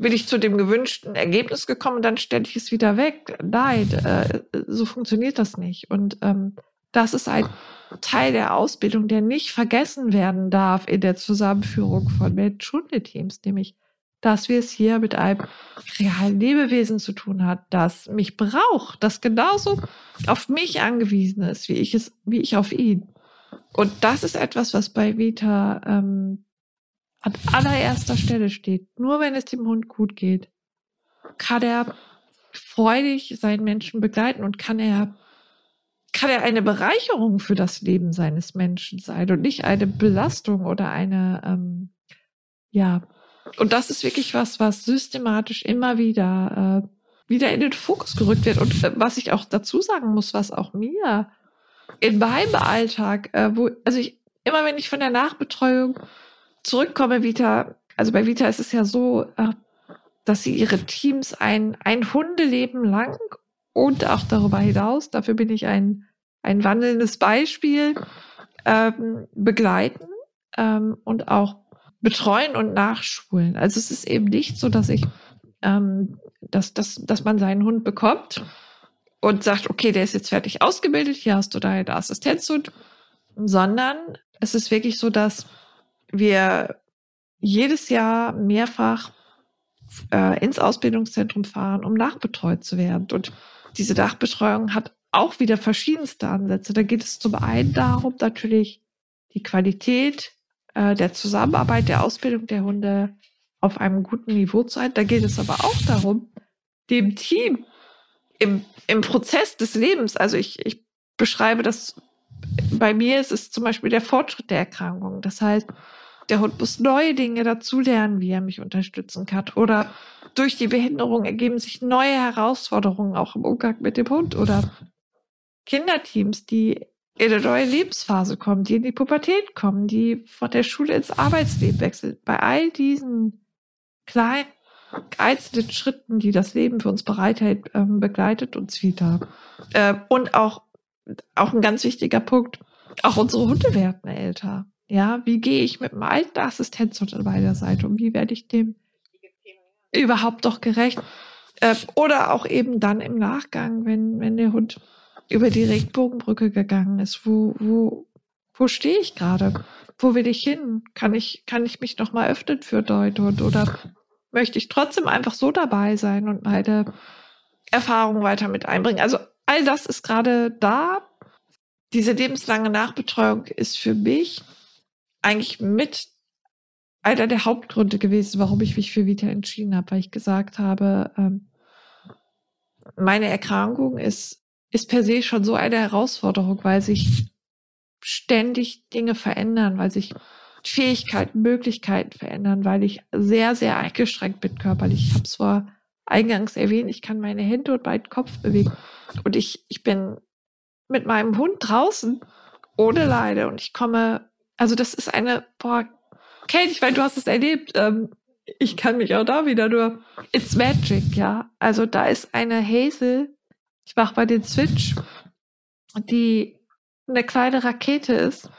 bin ich zu dem gewünschten Ergebnis gekommen, dann stelle ich es wieder weg. Nein, äh, so funktioniert das nicht. Und ähm, das ist ein Teil der Ausbildung, der nicht vergessen werden darf in der Zusammenführung von Mensch-Hunde-Teams, nämlich, dass wir es hier mit einem realen Lebewesen zu tun hat, das mich braucht, das genauso auf mich angewiesen ist, wie ich es, wie ich auf ihn. Und das ist etwas, was bei Vita ähm, an allererster Stelle steht. Nur wenn es dem Hund gut geht, kann er freudig seinen Menschen begleiten und kann er kann er eine Bereicherung für das Leben seines Menschen sein und nicht eine Belastung oder eine, ähm, ja. Und das ist wirklich was, was systematisch immer wieder, äh, wieder in den Fokus gerückt wird. Und äh, was ich auch dazu sagen muss, was auch mir in meinem Alltag, äh, wo, also ich, immer wenn ich von der Nachbetreuung zurückkomme, Vita, also bei Vita ist es ja so, äh, dass sie ihre Teams ein, ein Hundeleben lang und auch darüber hinaus, dafür bin ich ein, ein wandelndes Beispiel, ähm, begleiten ähm, und auch betreuen und nachschulen. Also es ist eben nicht so, dass ich, ähm, dass, dass, dass man seinen Hund bekommt und sagt, okay, der ist jetzt fertig ausgebildet, hier hast du deine Assistenzhund, sondern es ist wirklich so, dass wir jedes Jahr mehrfach äh, ins Ausbildungszentrum fahren, um nachbetreut zu werden. Und diese Nachbetreuung hat auch wieder verschiedenste Ansätze. Da geht es zum einen darum, natürlich die Qualität äh, der Zusammenarbeit, der Ausbildung der Hunde auf einem guten Niveau zu halten. Da geht es aber auch darum, dem Team im, im Prozess des Lebens, also ich, ich beschreibe das, bei mir ist es zum Beispiel der Fortschritt der Erkrankung. Das heißt, der Hund muss neue Dinge dazulernen, wie er mich unterstützen kann. Oder durch die Behinderung ergeben sich neue Herausforderungen auch im Umgang mit dem Hund. Oder Kinderteams, die in eine neue Lebensphase kommen, die in die Pubertät kommen, die von der Schule ins Arbeitsleben wechseln. Bei all diesen kleinen einzelnen Schritten, die das Leben für uns bereithält, ähm, begleitet uns wieder. Äh, und auch, auch ein ganz wichtiger Punkt, auch unsere Hunde werden älter. Ja, wie gehe ich mit einem alten Assistenzhund an meiner Seite um? Wie werde ich dem überhaupt doch gerecht? Äh, oder auch eben dann im Nachgang, wenn, wenn der Hund über die Regenbogenbrücke gegangen ist. Wo, wo, wo stehe ich gerade? Wo will ich hin? Kann ich, kann ich mich noch mal öffnen für Deutschland oder möchte ich trotzdem einfach so dabei sein und meine Erfahrungen weiter mit einbringen? Also all das ist gerade da. Diese lebenslange Nachbetreuung ist für mich eigentlich mit einer der Hauptgründe gewesen, warum ich mich für Vita entschieden habe, weil ich gesagt habe, ähm, meine Erkrankung ist ist per se schon so eine Herausforderung, weil sich ständig Dinge verändern, weil sich Fähigkeiten, Möglichkeiten verändern, weil ich sehr, sehr eingeschränkt bin körperlich. Ich habe vor eingangs erwähnt, ich kann meine Hände und meinen Kopf bewegen. Und ich, ich bin mit meinem Hund draußen ohne Leide und ich komme, also das ist eine, boah, Kate, ich meine, du hast es erlebt, ähm, ich kann mich auch da wieder nur, it's magic, ja. Also da ist eine Hazel, ich mache bei den Switch, die eine kleine Rakete ist,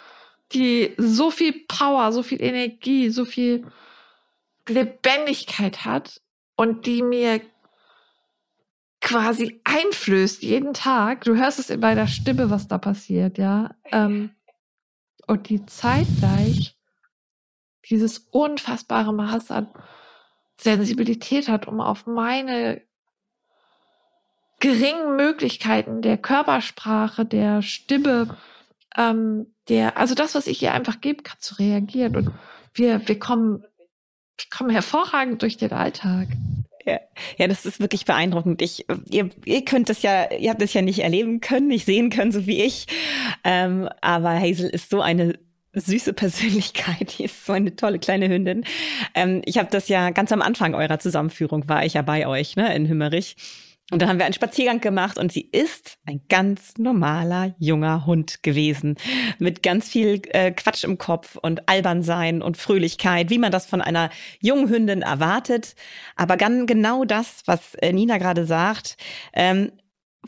die so viel Power, so viel Energie, so viel Lebendigkeit hat und die mir quasi einflößt jeden Tag. Du hörst es in meiner Stimme, was da passiert, ja. Ähm, und die zeitgleich dieses unfassbare Maß an Sensibilität hat, um auf meine geringen Möglichkeiten der Körpersprache, der Stimme, ähm, der, also das, was ich ihr einfach geben kann, zu reagieren. Und wir, wir kommen, wir kommen hervorragend durch den Alltag. Ja, ja, das ist wirklich beeindruckend. Ich, ihr, ihr könnt das ja, ihr habt das ja nicht erleben können, nicht sehen können, so wie ich. Ähm, aber Hazel ist so eine süße *laughs* Persönlichkeit. Die ist so eine tolle kleine Hündin. Ähm, ich habe das ja ganz am Anfang eurer Zusammenführung war ich ja bei euch, ne, in Hümmerich. Und dann haben wir einen Spaziergang gemacht und sie ist ein ganz normaler junger Hund gewesen. Mit ganz viel äh, Quatsch im Kopf und Albernsein und Fröhlichkeit, wie man das von einer jungen Hündin erwartet. Aber ganz genau das, was äh, Nina gerade sagt, ähm,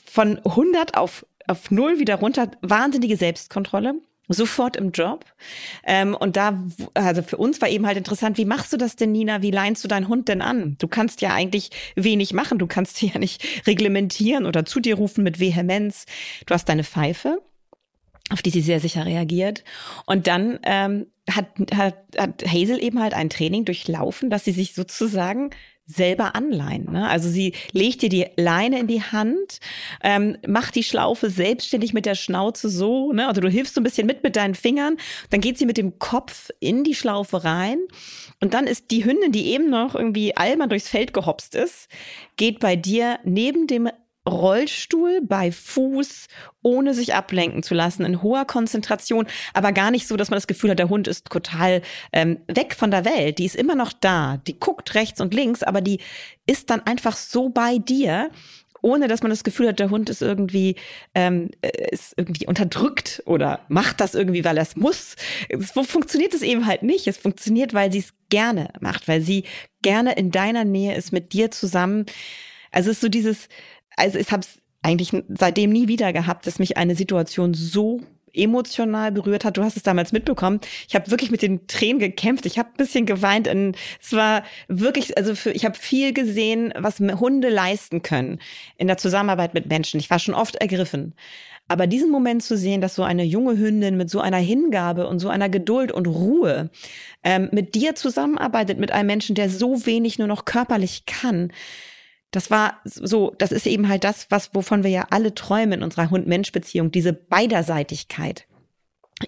von 100 auf, auf 0 wieder runter, wahnsinnige Selbstkontrolle sofort im Job. Ähm, und da, also für uns war eben halt interessant, wie machst du das denn, Nina? Wie leinst du deinen Hund denn an? Du kannst ja eigentlich wenig machen. Du kannst *laughs* ja nicht reglementieren oder zu dir rufen mit Vehemenz. Du hast deine Pfeife auf die sie sehr sicher reagiert. Und dann ähm, hat, hat, hat Hazel eben halt ein Training durchlaufen, dass sie sich sozusagen selber anleihen. Ne? Also sie legt dir die Leine in die Hand, ähm, macht die Schlaufe selbstständig mit der Schnauze so, ne? also du hilfst so ein bisschen mit mit deinen Fingern, dann geht sie mit dem Kopf in die Schlaufe rein und dann ist die Hündin, die eben noch irgendwie albern durchs Feld gehopst ist, geht bei dir neben dem Rollstuhl bei Fuß, ohne sich ablenken zu lassen, in hoher Konzentration, aber gar nicht so, dass man das Gefühl hat, der Hund ist total ähm, weg von der Welt. Die ist immer noch da. Die guckt rechts und links, aber die ist dann einfach so bei dir, ohne dass man das Gefühl hat, der Hund ist irgendwie, ähm, äh, ist irgendwie unterdrückt oder macht das irgendwie, weil er es muss. So funktioniert es eben halt nicht. Es funktioniert, weil sie es gerne macht, weil sie gerne in deiner Nähe ist, mit dir zusammen. Also es ist so dieses, also ich habe es eigentlich seitdem nie wieder gehabt, dass mich eine Situation so emotional berührt hat. Du hast es damals mitbekommen. Ich habe wirklich mit den Tränen gekämpft. Ich habe ein bisschen geweint. Und es war wirklich, also für, ich habe viel gesehen, was Hunde leisten können in der Zusammenarbeit mit Menschen. Ich war schon oft ergriffen. Aber diesen Moment zu sehen, dass so eine junge Hündin mit so einer Hingabe und so einer Geduld und Ruhe ähm, mit dir zusammenarbeitet, mit einem Menschen, der so wenig nur noch körperlich kann, das war so, das ist eben halt das, was, wovon wir ja alle träumen in unserer Hund-Mensch-Beziehung, diese Beiderseitigkeit.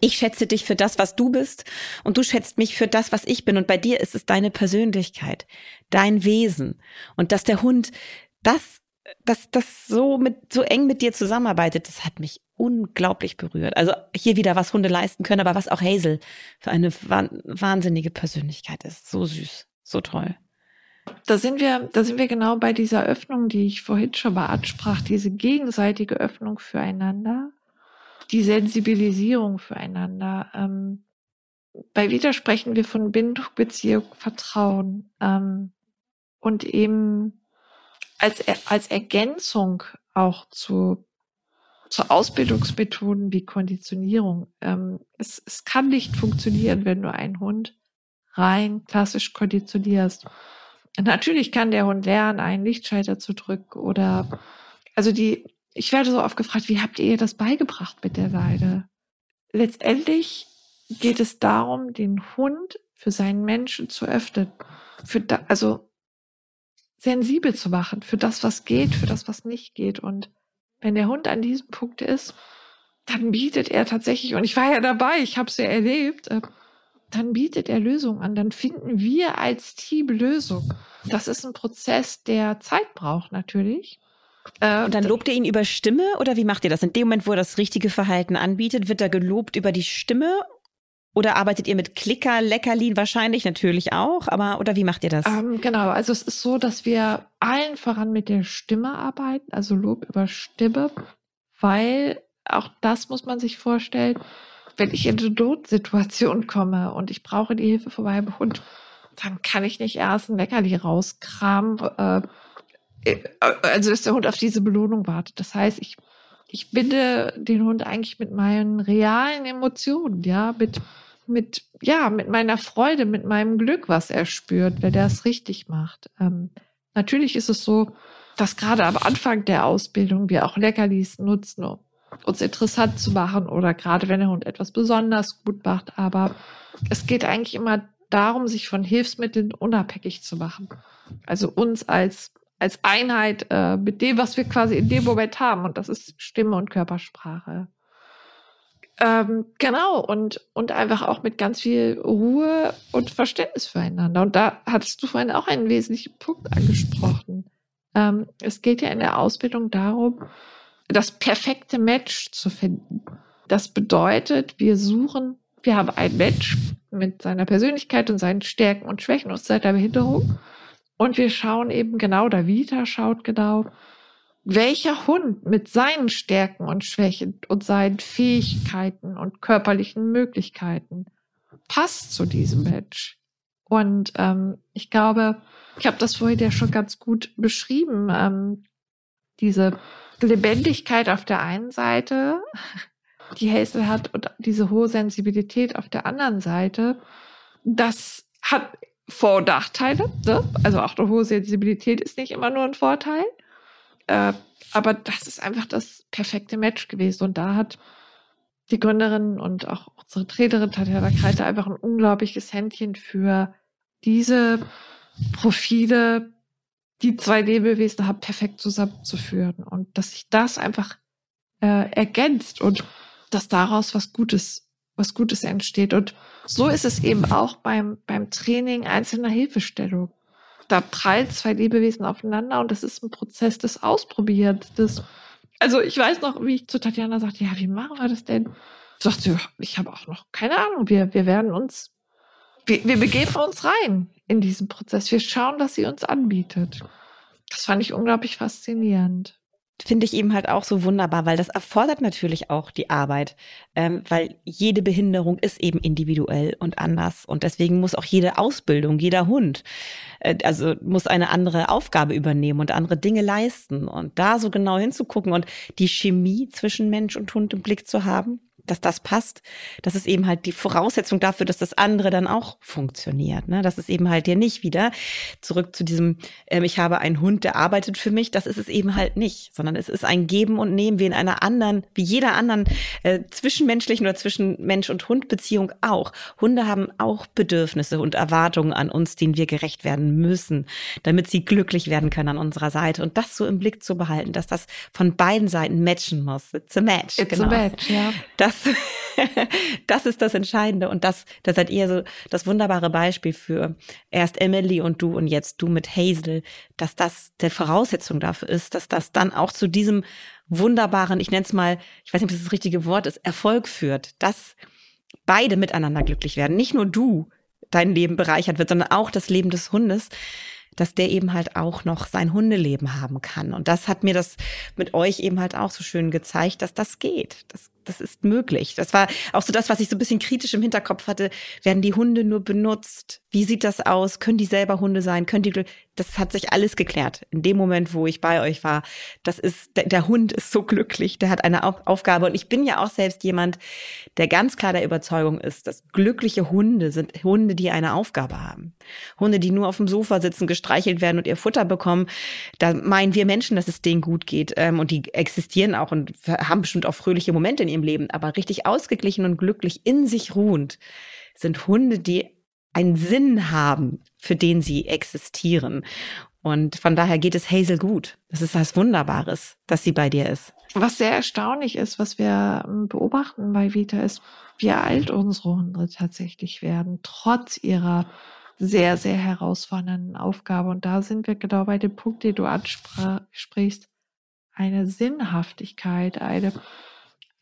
Ich schätze dich für das, was du bist, und du schätzt mich für das, was ich bin. Und bei dir ist es deine Persönlichkeit, dein Wesen. Und dass der Hund das, das, das so mit, so eng mit dir zusammenarbeitet, das hat mich unglaublich berührt. Also hier wieder, was Hunde leisten können, aber was auch Hazel für eine wahnsinnige Persönlichkeit ist. So süß, so toll. Da sind wir, da sind wir genau bei dieser Öffnung, die ich vorhin schon mal ansprach, diese gegenseitige Öffnung füreinander, die Sensibilisierung füreinander. Ähm, bei Vita sprechen wir von Bindung, Beziehung, Vertrauen ähm, und eben als, als Ergänzung auch zu, zu Ausbildungsmethoden wie Konditionierung. Ähm, es, es kann nicht funktionieren, wenn du einen Hund rein klassisch konditionierst. Natürlich kann der Hund lernen, einen Lichtschalter zu drücken oder, also die, ich werde so oft gefragt, wie habt ihr das beigebracht mit der Leide? Letztendlich geht es darum, den Hund für seinen Menschen zu öffnen, für da, also sensibel zu machen für das, was geht, für das, was nicht geht. Und wenn der Hund an diesem Punkt ist, dann bietet er tatsächlich, und ich war ja dabei, ich habe es ja erlebt, äh, dann bietet er Lösungen an, dann finden wir als Team Lösungen. Das ist ein Prozess, der Zeit braucht natürlich. Äh, und dann lobt ihr ihn über Stimme oder wie macht ihr das? In dem Moment, wo er das richtige Verhalten anbietet, wird er gelobt über die Stimme oder arbeitet ihr mit Klicker, Leckerlin wahrscheinlich natürlich auch, aber oder wie macht ihr das? Ähm, genau, also es ist so, dass wir allen voran mit der Stimme arbeiten, also Lob über Stimme, weil auch das muss man sich vorstellen wenn ich in eine Notsituation komme und ich brauche die Hilfe von meinem Hund, dann kann ich nicht erst ein Leckerli rauskramen, äh, äh, also dass der Hund auf diese Belohnung wartet. Das heißt, ich, ich binde den Hund eigentlich mit meinen realen Emotionen, ja, mit, mit, ja, mit meiner Freude, mit meinem Glück, was er spürt, wenn er es richtig macht. Ähm, natürlich ist es so, dass gerade am Anfang der Ausbildung wir auch Leckerlis nutzen, um uns interessant zu machen oder gerade wenn der Hund etwas besonders gut macht. Aber es geht eigentlich immer darum, sich von Hilfsmitteln unabhängig zu machen. Also uns als, als Einheit äh, mit dem, was wir quasi in dem Moment haben. Und das ist Stimme und Körpersprache. Ähm, genau, und, und einfach auch mit ganz viel Ruhe und Verständnis füreinander. Und da hattest du vorhin auch einen wesentlichen Punkt angesprochen. Ähm, es geht ja in der Ausbildung darum, das perfekte Match zu finden. Das bedeutet, wir suchen, wir haben ein Match mit seiner Persönlichkeit und seinen Stärken und Schwächen und seiner Behinderung. Und wir schauen eben genau, oder Vita schaut genau, welcher Hund mit seinen Stärken und Schwächen und seinen Fähigkeiten und körperlichen Möglichkeiten passt zu diesem Match. Und ähm, ich glaube, ich habe das vorhin ja schon ganz gut beschrieben. Ähm, diese Lebendigkeit auf der einen Seite, die Hazel hat und diese hohe Sensibilität auf der anderen Seite, das hat Vor- und Nachteile. Ne? Also auch eine hohe Sensibilität ist nicht immer nur ein Vorteil. Äh, aber das ist einfach das perfekte Match gewesen. Und da hat die Gründerin und auch unsere Trainerin Tatjana Kreiter einfach ein unglaubliches Händchen für diese Profile, die zwei Lebewesen haben, perfekt zusammenzuführen. Und dass sich das einfach äh, ergänzt und dass daraus was Gutes, was Gutes entsteht. Und so ist es eben auch beim, beim Training einzelner Hilfestellung. Da prallen zwei Lebewesen aufeinander und das ist ein Prozess des Ausprobierens, des also ich weiß noch, wie ich zu Tatjana sagte, ja, wie machen wir das denn? Sagt sie, ich habe auch noch keine Ahnung. Wir, wir werden uns, wir, wir begeben uns rein in diesen Prozess. Wir schauen, was sie uns anbietet. Das fand ich unglaublich faszinierend finde ich eben halt auch so wunderbar, weil das erfordert natürlich auch die Arbeit, ähm, weil jede Behinderung ist eben individuell und anders und deswegen muss auch jede Ausbildung, jeder Hund, äh, also muss eine andere Aufgabe übernehmen und andere Dinge leisten und da so genau hinzugucken und die Chemie zwischen Mensch und Hund im Blick zu haben, dass das passt, das ist eben halt die Voraussetzung dafür, dass das andere dann auch funktioniert. Ne? Das ist eben halt dir nicht wieder zurück zu diesem, ähm, ich habe einen Hund, der arbeitet für mich. Das ist es eben halt nicht, sondern es ist ein Geben und Nehmen wie in einer anderen, wie jeder anderen äh, zwischenmenschlichen oder zwischen Mensch und Hund Beziehung auch. Hunde haben auch Bedürfnisse und Erwartungen an uns, denen wir gerecht werden müssen, damit sie glücklich werden können an unserer Seite. Und das so im Blick zu behalten, dass das von beiden Seiten matchen muss. It's a match. It's genau. a match, ja. Das das, *laughs* das ist das Entscheidende. Und das, da seid ihr so das wunderbare Beispiel für erst Emily und du und jetzt du mit Hazel, dass das der Voraussetzung dafür ist, dass das dann auch zu diesem wunderbaren, ich nenne es mal, ich weiß nicht, ob das das richtige Wort ist, Erfolg führt, dass beide miteinander glücklich werden. Nicht nur du dein Leben bereichert wird, sondern auch das Leben des Hundes dass der eben halt auch noch sein Hundeleben haben kann. Und das hat mir das mit euch eben halt auch so schön gezeigt, dass das geht. Das das ist möglich. Das war auch so das, was ich so ein bisschen kritisch im Hinterkopf hatte. Werden die Hunde nur benutzt? Wie sieht das aus? Können die selber Hunde sein? Können die, das hat sich alles geklärt. In dem Moment, wo ich bei euch war, das ist, der, der Hund ist so glücklich. Der hat eine Auf Aufgabe. Und ich bin ja auch selbst jemand, der ganz klar der Überzeugung ist, dass glückliche Hunde sind Hunde, die eine Aufgabe haben. Hunde, die nur auf dem Sofa sitzen, gestreichelt werden und ihr Futter bekommen. Da meinen wir Menschen, dass es denen gut geht. Ähm, und die existieren auch und haben bestimmt auch fröhliche Momente in ihrem Leben, aber richtig ausgeglichen und glücklich in sich ruhend sind Hunde, die einen Sinn haben, für den sie existieren. Und von daher geht es Hazel gut. Das ist was Wunderbares, dass sie bei dir ist. Was sehr erstaunlich ist, was wir ähm, beobachten bei Vita, ist, wie alt unsere Hunde tatsächlich werden, trotz ihrer sehr, sehr herausfordernden Aufgabe. Und da sind wir genau bei dem Punkt, den du ansprichst. Eine Sinnhaftigkeit, eine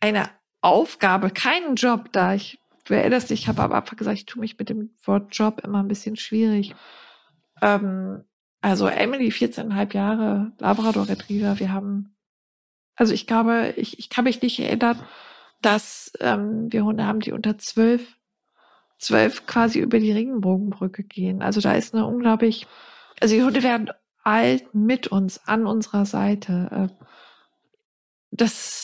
eine Aufgabe, keinen Job da. Ich, du erinnerst dich, ich habe am Anfang gesagt, ich tue mich mit dem Wort Job immer ein bisschen schwierig. Ähm, also Emily, 14,5 Jahre, Labrador Retriever, wir haben, also ich glaube, ich, ich kann mich nicht erinnern, dass ähm, wir Hunde haben, die unter zwölf, zwölf quasi über die Regenbogenbrücke gehen. Also da ist eine unglaublich, also die Hunde werden alt mit uns, an unserer Seite. Äh, das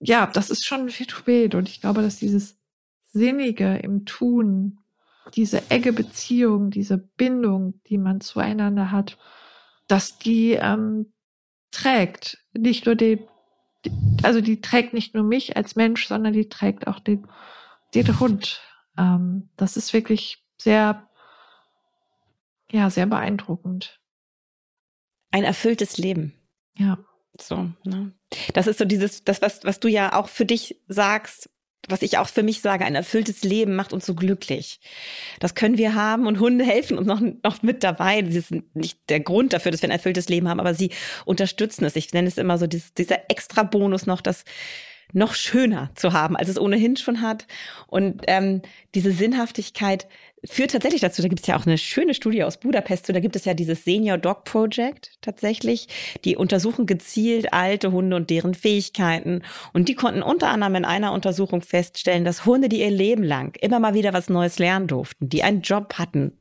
ja, das ist schon viel zu spät. Und ich glaube, dass dieses Sinnige im Tun, diese enge Beziehung, diese Bindung, die man zueinander hat, dass die ähm, trägt. Nicht nur die, also die trägt nicht nur mich als Mensch, sondern die trägt auch den, den Hund. Ähm, das ist wirklich sehr, ja, sehr beeindruckend. Ein erfülltes Leben. Ja. So, ne? Das ist so dieses, das, was, was du ja auch für dich sagst, was ich auch für mich sage, ein erfülltes Leben macht uns so glücklich. Das können wir haben und Hunde helfen uns noch, noch mit dabei. Sie sind nicht der Grund dafür, dass wir ein erfülltes Leben haben, aber sie unterstützen es. Ich nenne es immer so dieses, dieser extra Bonus noch, dass noch schöner zu haben, als es ohnehin schon hat. Und ähm, diese Sinnhaftigkeit führt tatsächlich dazu, da gibt es ja auch eine schöne Studie aus Budapest zu, da gibt es ja dieses Senior Dog Project tatsächlich, die untersuchen gezielt alte Hunde und deren Fähigkeiten und die konnten unter anderem in einer Untersuchung feststellen, dass Hunde, die ihr Leben lang immer mal wieder was Neues lernen durften, die einen Job hatten,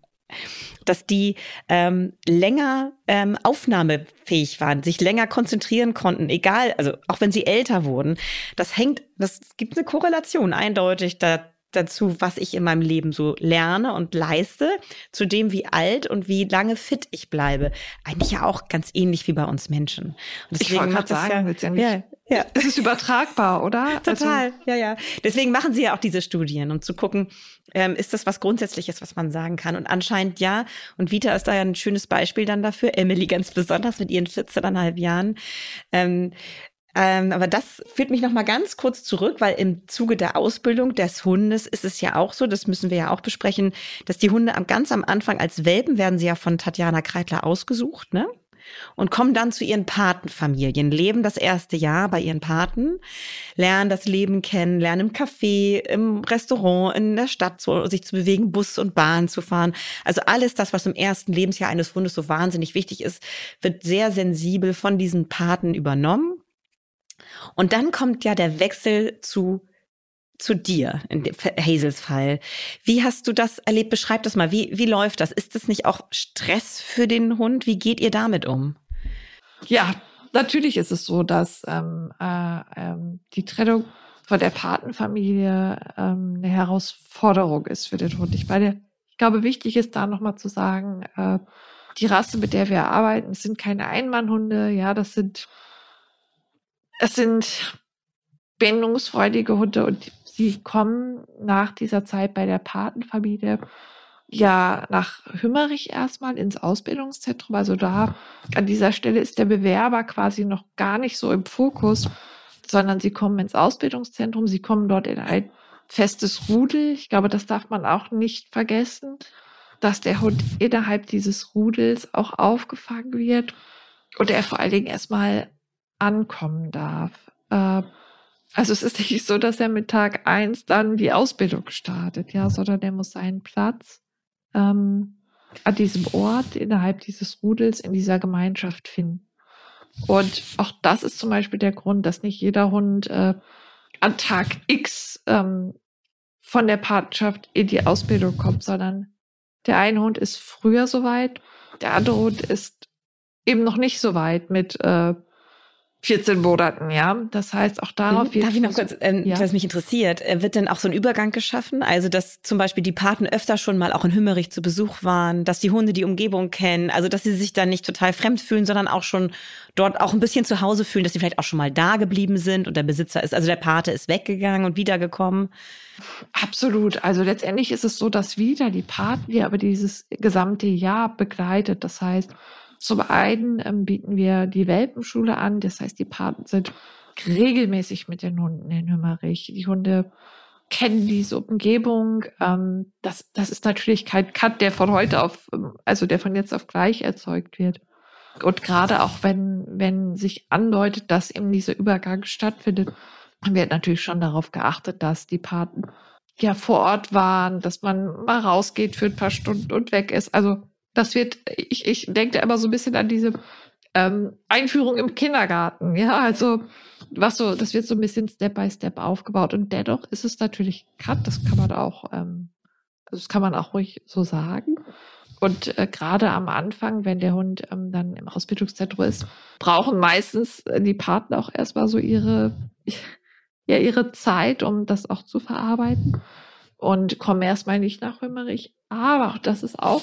dass die ähm, länger ähm, aufnahmefähig waren, sich länger konzentrieren konnten, egal, also auch wenn sie älter wurden. Das hängt, das gibt eine Korrelation eindeutig da, dazu, was ich in meinem Leben so lerne und leiste, zu dem, wie alt und wie lange fit ich bleibe. Eigentlich ja auch ganz ähnlich wie bei uns Menschen. Und deswegen wollte gerade sagen, ja, ja, ja. *laughs* es ist übertragbar, oder? *laughs* Total, also, ja, ja. Deswegen machen sie ja auch diese Studien, um zu gucken, ähm, ist das was Grundsätzliches, was man sagen kann? Und anscheinend ja. Und Vita ist da ja ein schönes Beispiel dann dafür. Emily ganz besonders mit ihren 14,5 Jahren. Ähm, ähm, aber das führt mich noch mal ganz kurz zurück, weil im Zuge der Ausbildung des Hundes ist es ja auch so, das müssen wir ja auch besprechen, dass die Hunde am, ganz am Anfang als Welpen werden sie ja von Tatjana Kreitler ausgesucht, ne? Und kommen dann zu ihren Patenfamilien, leben das erste Jahr bei ihren Paten, lernen das Leben kennen, lernen im Café, im Restaurant, in der Stadt zu, sich zu bewegen, Bus und Bahn zu fahren. Also alles das, was im ersten Lebensjahr eines Hundes so wahnsinnig wichtig ist, wird sehr sensibel von diesen Paten übernommen und dann kommt ja der Wechsel zu zu dir in Hazels Fall. Wie hast du das erlebt? Beschreib das mal. Wie, wie läuft das? Ist das nicht auch Stress für den Hund? Wie geht ihr damit um? Ja, natürlich ist es so, dass ähm, äh, ähm, die Trennung von der Patenfamilie ähm, eine Herausforderung ist für den Hund. Ich meine, ich glaube, wichtig ist da nochmal zu sagen, äh, die Rasse, mit der wir arbeiten, sind keine Einmannhunde. Ja, das sind es sind bindungsfreudige Hunde und sie kommen nach dieser Zeit bei der Patenfamilie ja nach Hümmerich erstmal ins Ausbildungszentrum. Also da an dieser Stelle ist der Bewerber quasi noch gar nicht so im Fokus, sondern sie kommen ins Ausbildungszentrum, sie kommen dort in ein festes Rudel. Ich glaube, das darf man auch nicht vergessen, dass der Hund innerhalb dieses Rudels auch aufgefangen wird und er vor allen Dingen erstmal ankommen darf. Äh, also es ist nicht so, dass er mit Tag eins dann die Ausbildung startet, ja, sondern er muss seinen Platz ähm, an diesem Ort, innerhalb dieses Rudels, in dieser Gemeinschaft finden. Und auch das ist zum Beispiel der Grund, dass nicht jeder Hund äh, an Tag X ähm, von der Patenschaft in die Ausbildung kommt, sondern der eine Hund ist früher soweit, der andere Hund ist eben noch nicht so weit mit äh, 14 Monaten, ja. Das heißt, auch darauf wird. Darf ich noch kurz, ähm, ja. was mich interessiert, äh, wird denn auch so ein Übergang geschaffen? Also, dass zum Beispiel die Paten öfter schon mal auch in Hümmerich zu Besuch waren, dass die Hunde die Umgebung kennen, also dass sie sich dann nicht total fremd fühlen, sondern auch schon dort auch ein bisschen zu Hause fühlen, dass sie vielleicht auch schon mal da geblieben sind und der Besitzer ist, also der Pate ist weggegangen und wiedergekommen. Absolut. Also letztendlich ist es so, dass wieder die Paten, die aber dieses gesamte Jahr begleitet. Das heißt, zum einen ähm, bieten wir die Welpenschule an, das heißt, die Paten sind regelmäßig mit den Hunden in Hümmerich. Die Hunde kennen diese Umgebung. Ähm, das, das ist natürlich kein Cut, der von heute auf, ähm, also der von jetzt auf gleich erzeugt wird. Und gerade auch wenn, wenn sich andeutet, dass eben dieser Übergang stattfindet, wird natürlich schon darauf geachtet, dass die Paten ja vor Ort waren, dass man mal rausgeht für ein paar Stunden und weg ist. Also das wird, ich, ich denke immer so ein bisschen an diese ähm, Einführung im Kindergarten. Ja, also was so, das wird so ein bisschen Step by Step aufgebaut. Und dennoch ist es natürlich Cut, das kann man auch, ähm, also das kann man auch ruhig so sagen. Und äh, gerade am Anfang, wenn der Hund ähm, dann im Ausbildungszentrum ist, brauchen meistens äh, die Partner auch erstmal so ihre, ja, ihre Zeit, um das auch zu verarbeiten. Und kommen erstmal nicht nach Römerich. Aber auch das ist auch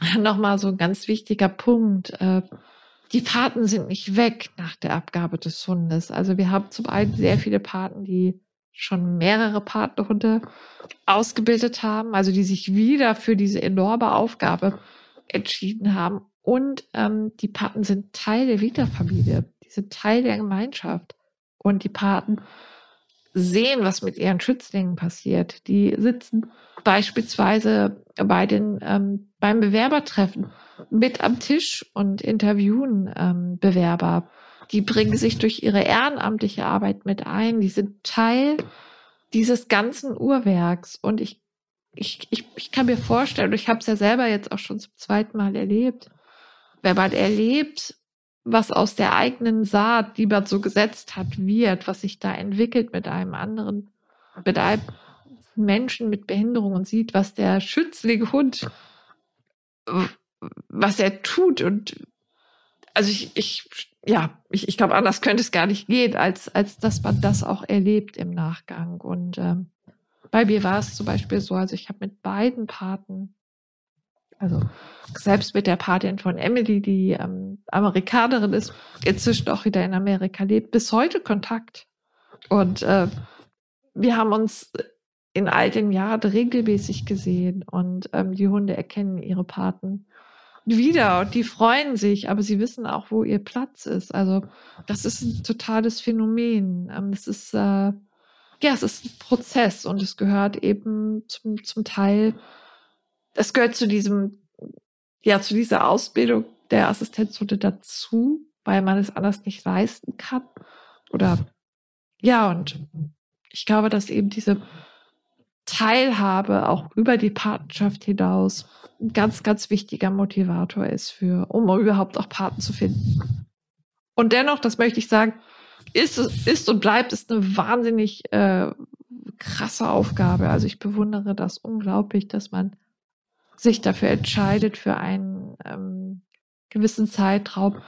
*laughs* nochmal so ein ganz wichtiger Punkt. Äh, die Paten sind nicht weg nach der Abgabe des Hundes. Also wir haben zum einen sehr viele Paten, die schon mehrere Patenhunde ausgebildet haben, also die sich wieder für diese enorme Aufgabe entschieden haben. Und ähm, die Paten sind Teil der Vita-Familie, die sind Teil der Gemeinschaft. Und die Paten sehen, was mit ihren Schützlingen passiert. Die sitzen beispielsweise bei den ähm, beim Bewerbertreffen mit am Tisch und interviewen ähm, Bewerber. die bringen sich durch ihre ehrenamtliche Arbeit mit ein. Die sind Teil dieses ganzen Uhrwerks. Und ich, ich, ich, ich kann mir vorstellen, ich habe es ja selber jetzt auch schon zum zweiten Mal erlebt, wenn man erlebt, was aus der eigenen Saat, die man so gesetzt hat, wird, was sich da entwickelt mit einem anderen, mit einem Menschen mit Behinderung und sieht, was der schützlige Hund, was er tut und also ich, ich ja, ich, ich glaube, anders könnte es gar nicht gehen, als, als dass man das auch erlebt im Nachgang. Und ähm, bei mir war es zum Beispiel so, also ich habe mit beiden Paten, also selbst mit der Patin von Emily, die ähm, Amerikanerin ist, inzwischen auch wieder in Amerika lebt, bis heute Kontakt. Und äh, wir haben uns in all den Jahren regelmäßig gesehen und ähm, die Hunde erkennen ihre Paten wieder und die freuen sich, aber sie wissen auch, wo ihr Platz ist. Also das ist ein totales Phänomen. Ähm, es ist äh, ja, es ist ein Prozess und es gehört eben zum, zum Teil, es gehört zu diesem, ja, zu dieser Ausbildung der Assistenzhunde dazu, weil man es anders nicht leisten kann. Oder ja, und ich glaube, dass eben diese Teilhabe auch über die Patenschaft hinaus ein ganz, ganz wichtiger Motivator ist für, um überhaupt auch Paten zu finden. Und dennoch, das möchte ich sagen, ist, ist und bleibt es eine wahnsinnig äh, krasse Aufgabe. Also ich bewundere das unglaublich, dass man sich dafür entscheidet, für einen ähm, gewissen Zeitraum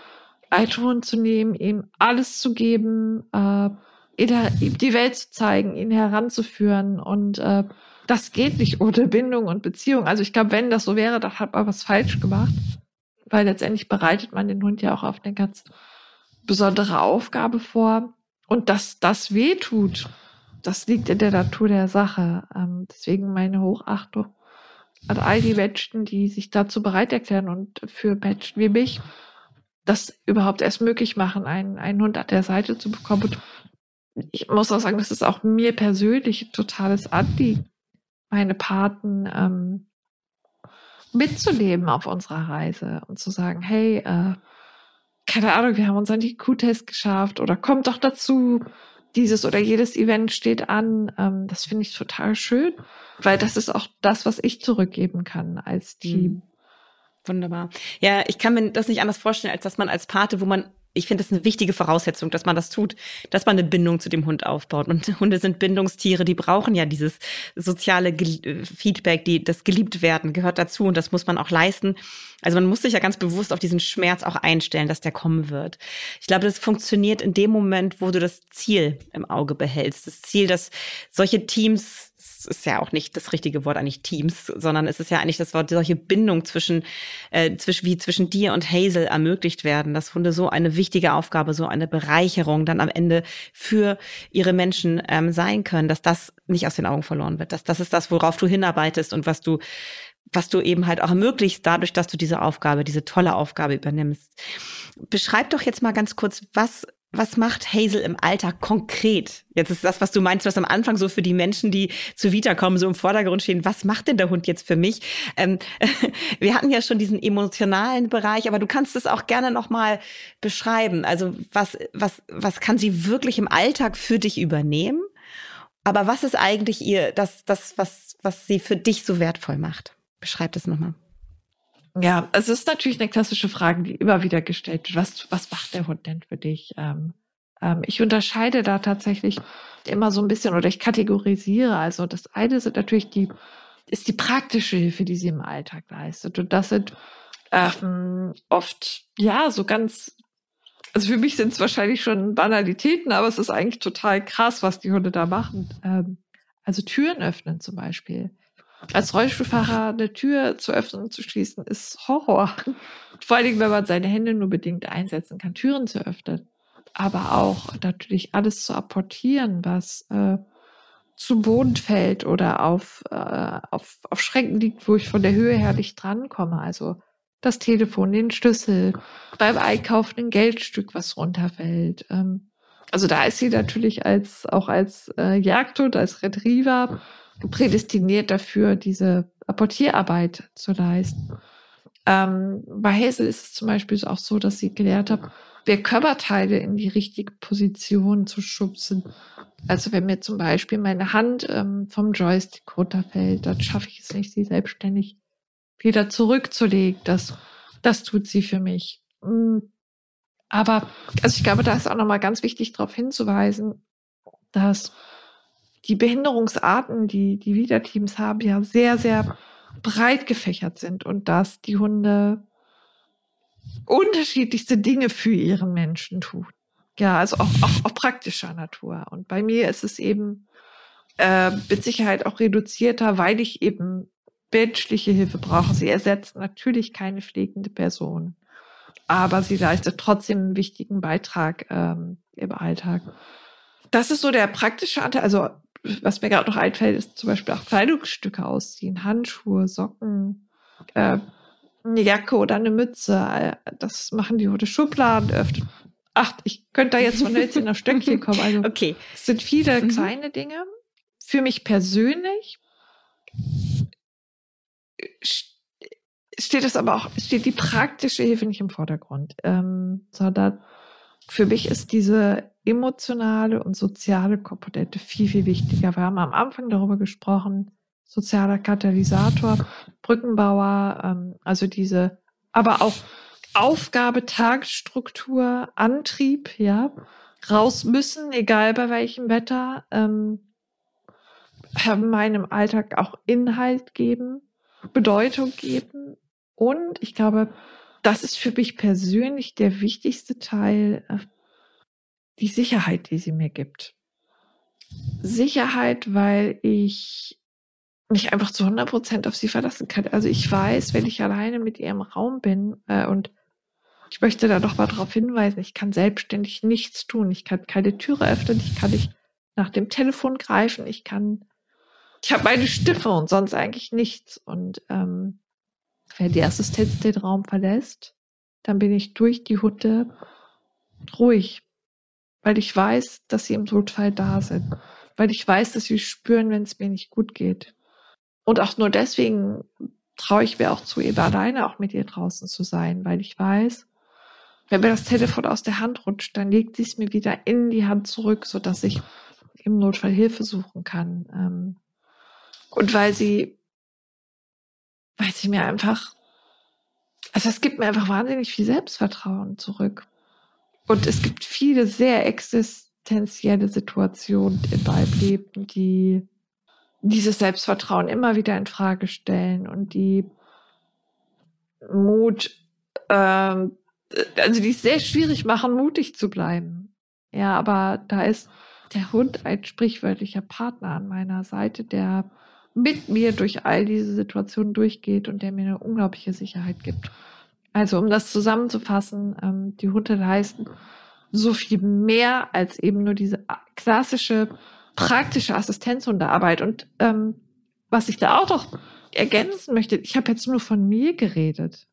Alton zu nehmen, ihm alles zu geben, äh, die Welt zu zeigen, ihn heranzuführen und äh, das geht nicht ohne Bindung und Beziehung. Also ich glaube, wenn das so wäre, dann hat man was falsch gemacht, weil letztendlich bereitet man den Hund ja auch auf eine ganz besondere Aufgabe vor und dass das weh tut, das liegt in der Natur der Sache. Ähm, deswegen meine Hochachtung an all die Menschen, die sich dazu bereit erklären und für Menschen wie mich das überhaupt erst möglich machen, einen, einen Hund an der Seite zu bekommen. Und ich muss auch sagen, das ist auch mir persönlich ein totales Anliegen, meine Paten ähm, mitzunehmen auf unserer Reise und zu sagen, hey, äh, keine Ahnung, wir haben uns unseren IQ-Test geschafft oder kommt doch dazu, dieses oder jedes Event steht an. Ähm, das finde ich total schön, weil das ist auch das, was ich zurückgeben kann als Team. Mhm. Wunderbar. Ja, ich kann mir das nicht anders vorstellen, als dass man als Pate, wo man ich finde, das eine wichtige Voraussetzung, dass man das tut, dass man eine Bindung zu dem Hund aufbaut. Und *laughs* Hunde sind Bindungstiere, die brauchen ja dieses soziale äh, Feedback, die, das geliebt werden gehört dazu und das muss man auch leisten. Also man muss sich ja ganz bewusst auf diesen Schmerz auch einstellen, dass der kommen wird. Ich glaube, das funktioniert in dem Moment, wo du das Ziel im Auge behältst. Das Ziel, dass solche Teams ist ja auch nicht das richtige Wort eigentlich Teams, sondern es ist ja eigentlich das Wort, solche Bindung zwischen, äh, zwischen, wie zwischen dir und Hazel ermöglicht werden, dass Hunde so eine wichtige Aufgabe, so eine Bereicherung dann am Ende für ihre Menschen ähm, sein können, dass das nicht aus den Augen verloren wird. Dass das ist das, worauf du hinarbeitest und was du was du eben halt auch ermöglichst, dadurch, dass du diese Aufgabe, diese tolle Aufgabe übernimmst. Beschreib doch jetzt mal ganz kurz, was was macht Hazel im Alltag konkret? Jetzt ist das, was du meinst, was am Anfang so für die Menschen, die zu Vita kommen, so im Vordergrund stehen. Was macht denn der Hund jetzt für mich? Ähm, *laughs* wir hatten ja schon diesen emotionalen Bereich, aber du kannst es auch gerne nochmal beschreiben. Also was, was, was kann sie wirklich im Alltag für dich übernehmen? Aber was ist eigentlich ihr, das, das, was, was sie für dich so wertvoll macht? Beschreib das nochmal. Ja, es ist natürlich eine klassische Frage, die immer wieder gestellt wird. Was, was macht der Hund denn für dich? Ähm, ähm, ich unterscheide da tatsächlich immer so ein bisschen oder ich kategorisiere. Also das eine sind natürlich die, ist die praktische Hilfe, die sie im Alltag leistet. Und das sind ähm, oft, ja, so ganz, also für mich sind es wahrscheinlich schon Banalitäten, aber es ist eigentlich total krass, was die Hunde da machen. Ähm, also Türen öffnen zum Beispiel als Rollstuhlfahrer eine Tür zu öffnen und zu schließen, ist Horror. Vor Dingen, wenn man seine Hände nur bedingt einsetzen kann, Türen zu öffnen. Aber auch natürlich alles zu apportieren, was äh, zu Boden fällt oder auf, äh, auf, auf Schränken liegt, wo ich von der Höhe her nicht drankomme. Also das Telefon, den Schlüssel, beim Einkaufen ein Geldstück, was runterfällt. Ähm, also da ist sie natürlich als auch als äh, Jagdhund, als Retriever prädestiniert dafür, diese Apportierarbeit zu leisten. Ähm, bei Hazel ist es zum Beispiel auch so, dass sie gelernt hat, mehr Körperteile in die richtige Position zu schubsen. Also wenn mir zum Beispiel meine Hand ähm, vom Joystick runterfällt, dann schaffe ich es nicht, sie selbstständig wieder zurückzulegen. Das, das tut sie für mich. Mm. Aber also ich glaube, da ist auch nochmal ganz wichtig darauf hinzuweisen, dass die Behinderungsarten, die die Wiederteams haben, ja sehr, sehr breit gefächert sind und dass die Hunde unterschiedlichste Dinge für ihren Menschen tun. Ja, also auch, auch, auch praktischer Natur. Und bei mir ist es eben äh, mit Sicherheit auch reduzierter, weil ich eben menschliche Hilfe brauche. Sie ersetzt natürlich keine pflegende Person, aber sie leistet trotzdem einen wichtigen Beitrag ähm, im Alltag. Das ist so der praktische Anteil. Also was mir gerade noch einfällt, ist zum Beispiel auch Kleidungsstücke ausziehen, Handschuhe, Socken, äh, eine Jacke oder eine Mütze. Das machen die Hunde Schubladen öffnen. Ach, ich könnte da jetzt von Hölzchen auf Stöckchen kommen. Also, *laughs* okay. Es sind viele mhm. kleine Dinge. Für mich persönlich steht es aber auch, steht die praktische Hilfe nicht im Vordergrund, ähm, sondern für mich ist diese emotionale und soziale Komponente viel, viel wichtiger. Wir haben am Anfang darüber gesprochen, sozialer Katalysator, Brückenbauer, ähm, also diese, aber auch Aufgabe, Tagesstruktur, Antrieb, ja, raus müssen, egal bei welchem Wetter, ähm, meinem Alltag auch Inhalt geben, Bedeutung geben. Und ich glaube, das ist für mich persönlich der wichtigste Teil, äh, die Sicherheit, die sie mir gibt. Sicherheit, weil ich mich einfach zu 100 Prozent auf sie verlassen kann. Also ich weiß, wenn ich alleine mit ihr im Raum bin äh, und ich möchte da doch mal darauf hinweisen, ich kann selbstständig nichts tun. Ich kann keine Türe öffnen, ich kann nicht nach dem Telefon greifen, ich kann, ich habe meine Stimme und sonst eigentlich nichts. Und ähm, wenn die Assistenz den Raum verlässt, dann bin ich durch die Hunde ruhig, weil ich weiß, dass sie im Notfall da sind, weil ich weiß, dass sie spüren, wenn es mir nicht gut geht. Und auch nur deswegen traue ich mir auch zu, eben alleine auch mit ihr draußen zu sein, weil ich weiß, wenn mir das Telefon aus der Hand rutscht, dann legt sie es mir wieder in die Hand zurück, so dass ich im Notfall Hilfe suchen kann. Ähm, und weil sie, weil sie mir einfach, also es gibt mir einfach wahnsinnig viel Selbstvertrauen zurück. Und es gibt viele sehr existenzielle Situationen in meinem Leben, die dieses Selbstvertrauen immer wieder in Frage stellen und die Mut, ähm, also die es sehr schwierig machen, mutig zu bleiben. Ja, aber da ist der Hund ein sprichwörtlicher Partner an meiner Seite, der mit mir durch all diese Situationen durchgeht und der mir eine unglaubliche Sicherheit gibt. Also um das zusammenzufassen, ähm, die Hunde leisten so viel mehr als eben nur diese klassische praktische Assistenzhundearbeit. Und ähm, was ich da auch noch ergänzen möchte, ich habe jetzt nur von mir geredet.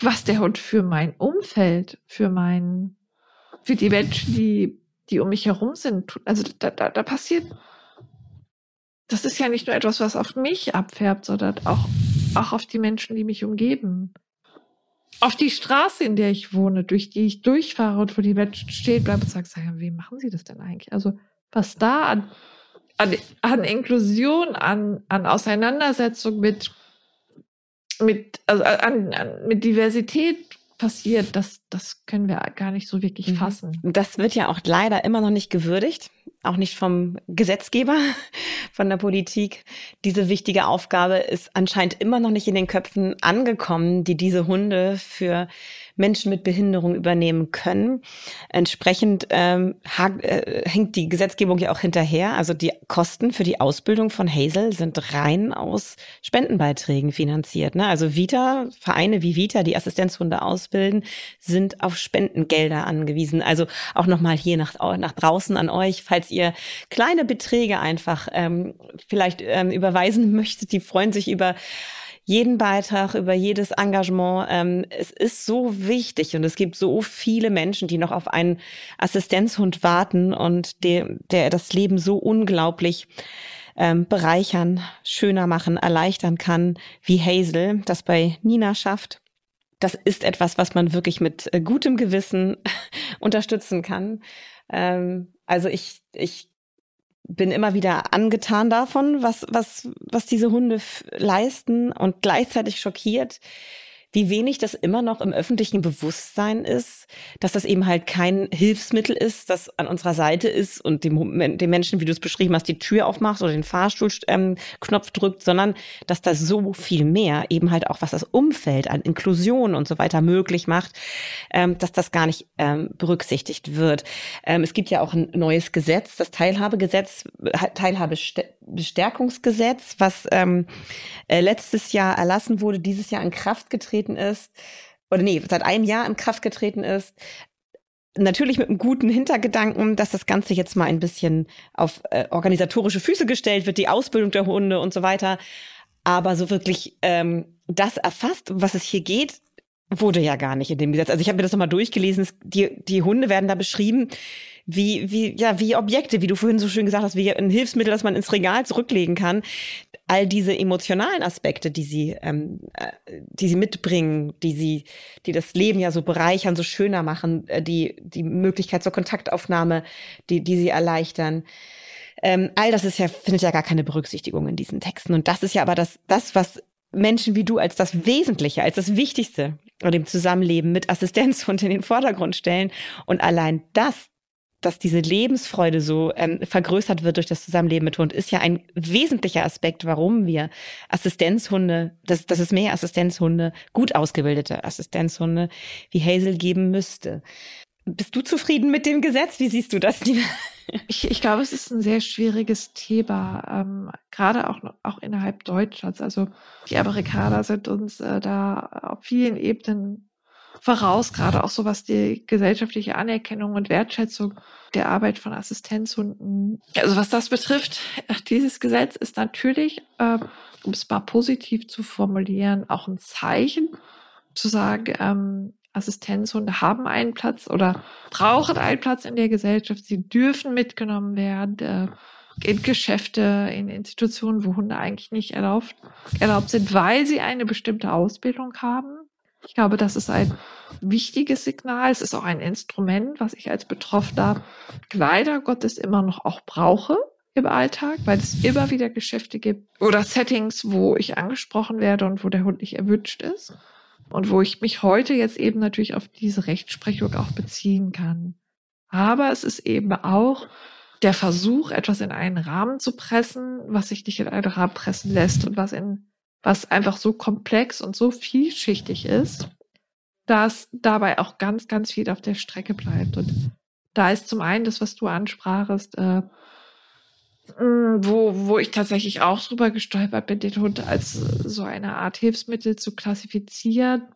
Was der Hund für mein Umfeld, für mein, für die Menschen, die, die um mich herum sind, also da, da, da passiert, das ist ja nicht nur etwas, was auf mich abfärbt, sondern auch, auch auf die Menschen, die mich umgeben. Auf die Straße, in der ich wohne, durch die ich durchfahre und wo die Menschen stehen bleiben und sagen, wie machen sie das denn eigentlich? Also, was da an, an, an Inklusion, an, an Auseinandersetzung mit, mit, also an, an, mit Diversität passiert, das, das können wir gar nicht so wirklich mhm. fassen. Das wird ja auch leider immer noch nicht gewürdigt, auch nicht vom Gesetzgeber, *laughs* von der Politik. Diese wichtige Aufgabe ist anscheinend immer noch nicht in den Köpfen angekommen, die diese Hunde für Menschen mit Behinderung übernehmen können. Entsprechend ähm, äh, hängt die Gesetzgebung ja auch hinterher. Also die Kosten für die Ausbildung von Hazel sind rein aus Spendenbeiträgen finanziert. Ne? Also Vita, Vereine wie Vita, die Assistenzhunde ausbilden, sind auf Spendengelder angewiesen. Also auch nochmal hier nach, nach draußen an euch, falls ihr kleine Beträge einfach ähm, vielleicht ähm, überweisen *laughs* möchtet, die freuen sich über jeden Beitrag, über jedes Engagement. Ähm, es ist so wichtig und es gibt so viele Menschen, die noch auf einen Assistenzhund warten und der, der das Leben so unglaublich ähm, bereichern, schöner machen, erleichtern kann, wie Hazel das bei Nina schafft. Das ist etwas, was man wirklich mit äh, gutem Gewissen *laughs* unterstützen kann. Ähm, also ich, ich bin immer wieder angetan davon, was, was, was diese Hunde leisten und gleichzeitig schockiert, wie wenig das immer noch im öffentlichen Bewusstsein ist, dass das eben halt kein Hilfsmittel ist, das an unserer Seite ist und dem, dem Menschen, wie du es beschrieben hast, die Tür aufmacht oder den Fahrstuhlknopf ähm, drückt, sondern dass das so viel mehr eben halt auch, was das Umfeld an Inklusion und so weiter möglich macht, ähm, dass das gar nicht ähm, berücksichtigt wird. Ähm, es gibt ja auch ein neues Gesetz, das Teilhabegesetz, Teilhabestärkungsgesetz, was ähm, äh, letztes Jahr erlassen wurde, dieses Jahr in Kraft getreten getreten ist, oder nee, seit einem Jahr in Kraft getreten ist, natürlich mit einem guten Hintergedanken, dass das Ganze jetzt mal ein bisschen auf äh, organisatorische Füße gestellt wird, die Ausbildung der Hunde und so weiter. Aber so wirklich ähm, das erfasst, was es hier geht, wurde ja gar nicht in dem Gesetz. Also ich habe mir das nochmal durchgelesen. Die, die Hunde werden da beschrieben wie, wie, ja, wie Objekte, wie du vorhin so schön gesagt hast, wie ein Hilfsmittel, das man ins Regal zurücklegen kann. All diese emotionalen Aspekte, die sie, ähm, äh, die sie mitbringen, die sie, die das Leben ja so bereichern, so schöner machen, äh, die, die Möglichkeit zur Kontaktaufnahme, die, die sie erleichtern. Ähm, all das ist ja, findet ja gar keine Berücksichtigung in diesen Texten. Und das ist ja aber das, das, was Menschen wie du als das Wesentliche, als das Wichtigste und dem Zusammenleben mit Assistenzhund *laughs* in den Vordergrund stellen. Und allein das dass diese Lebensfreude so ähm, vergrößert wird durch das Zusammenleben mit Hund, ist ja ein wesentlicher Aspekt, warum wir Assistenzhunde, dass, dass es mehr Assistenzhunde, gut ausgebildete Assistenzhunde wie Hazel geben müsste. Bist du zufrieden mit dem Gesetz? Wie siehst du das, Nina? *laughs* Ich, ich glaube, es ist ein sehr schwieriges Thema, ähm, gerade auch, auch innerhalb Deutschlands. Also die Amerikaner sind uns äh, da auf vielen Ebenen voraus, gerade auch so was die gesellschaftliche Anerkennung und Wertschätzung der Arbeit von Assistenzhunden. Also was das betrifft, dieses Gesetz ist natürlich, äh, um es mal positiv zu formulieren, auch ein Zeichen zu sagen, ähm, Assistenzhunde haben einen Platz oder brauchen einen Platz in der Gesellschaft. Sie dürfen mitgenommen werden äh, in Geschäfte, in Institutionen, wo Hunde eigentlich nicht erlaubt, erlaubt sind, weil sie eine bestimmte Ausbildung haben. Ich glaube, das ist ein wichtiges Signal. Es ist auch ein Instrument, was ich als Betroffener leider Gottes immer noch auch brauche im Alltag, weil es immer wieder Geschäfte gibt oder Settings, wo ich angesprochen werde und wo der Hund nicht erwünscht ist. Und wo ich mich heute jetzt eben natürlich auf diese Rechtsprechung auch beziehen kann. Aber es ist eben auch der Versuch, etwas in einen Rahmen zu pressen, was sich nicht in einen Rahmen pressen lässt und was in was einfach so komplex und so vielschichtig ist, dass dabei auch ganz, ganz viel auf der Strecke bleibt. Und da ist zum einen das, was du ansprachest, äh, mm, wo, wo ich tatsächlich auch drüber gestolpert bin, den Hund als so eine Art Hilfsmittel zu klassifizieren.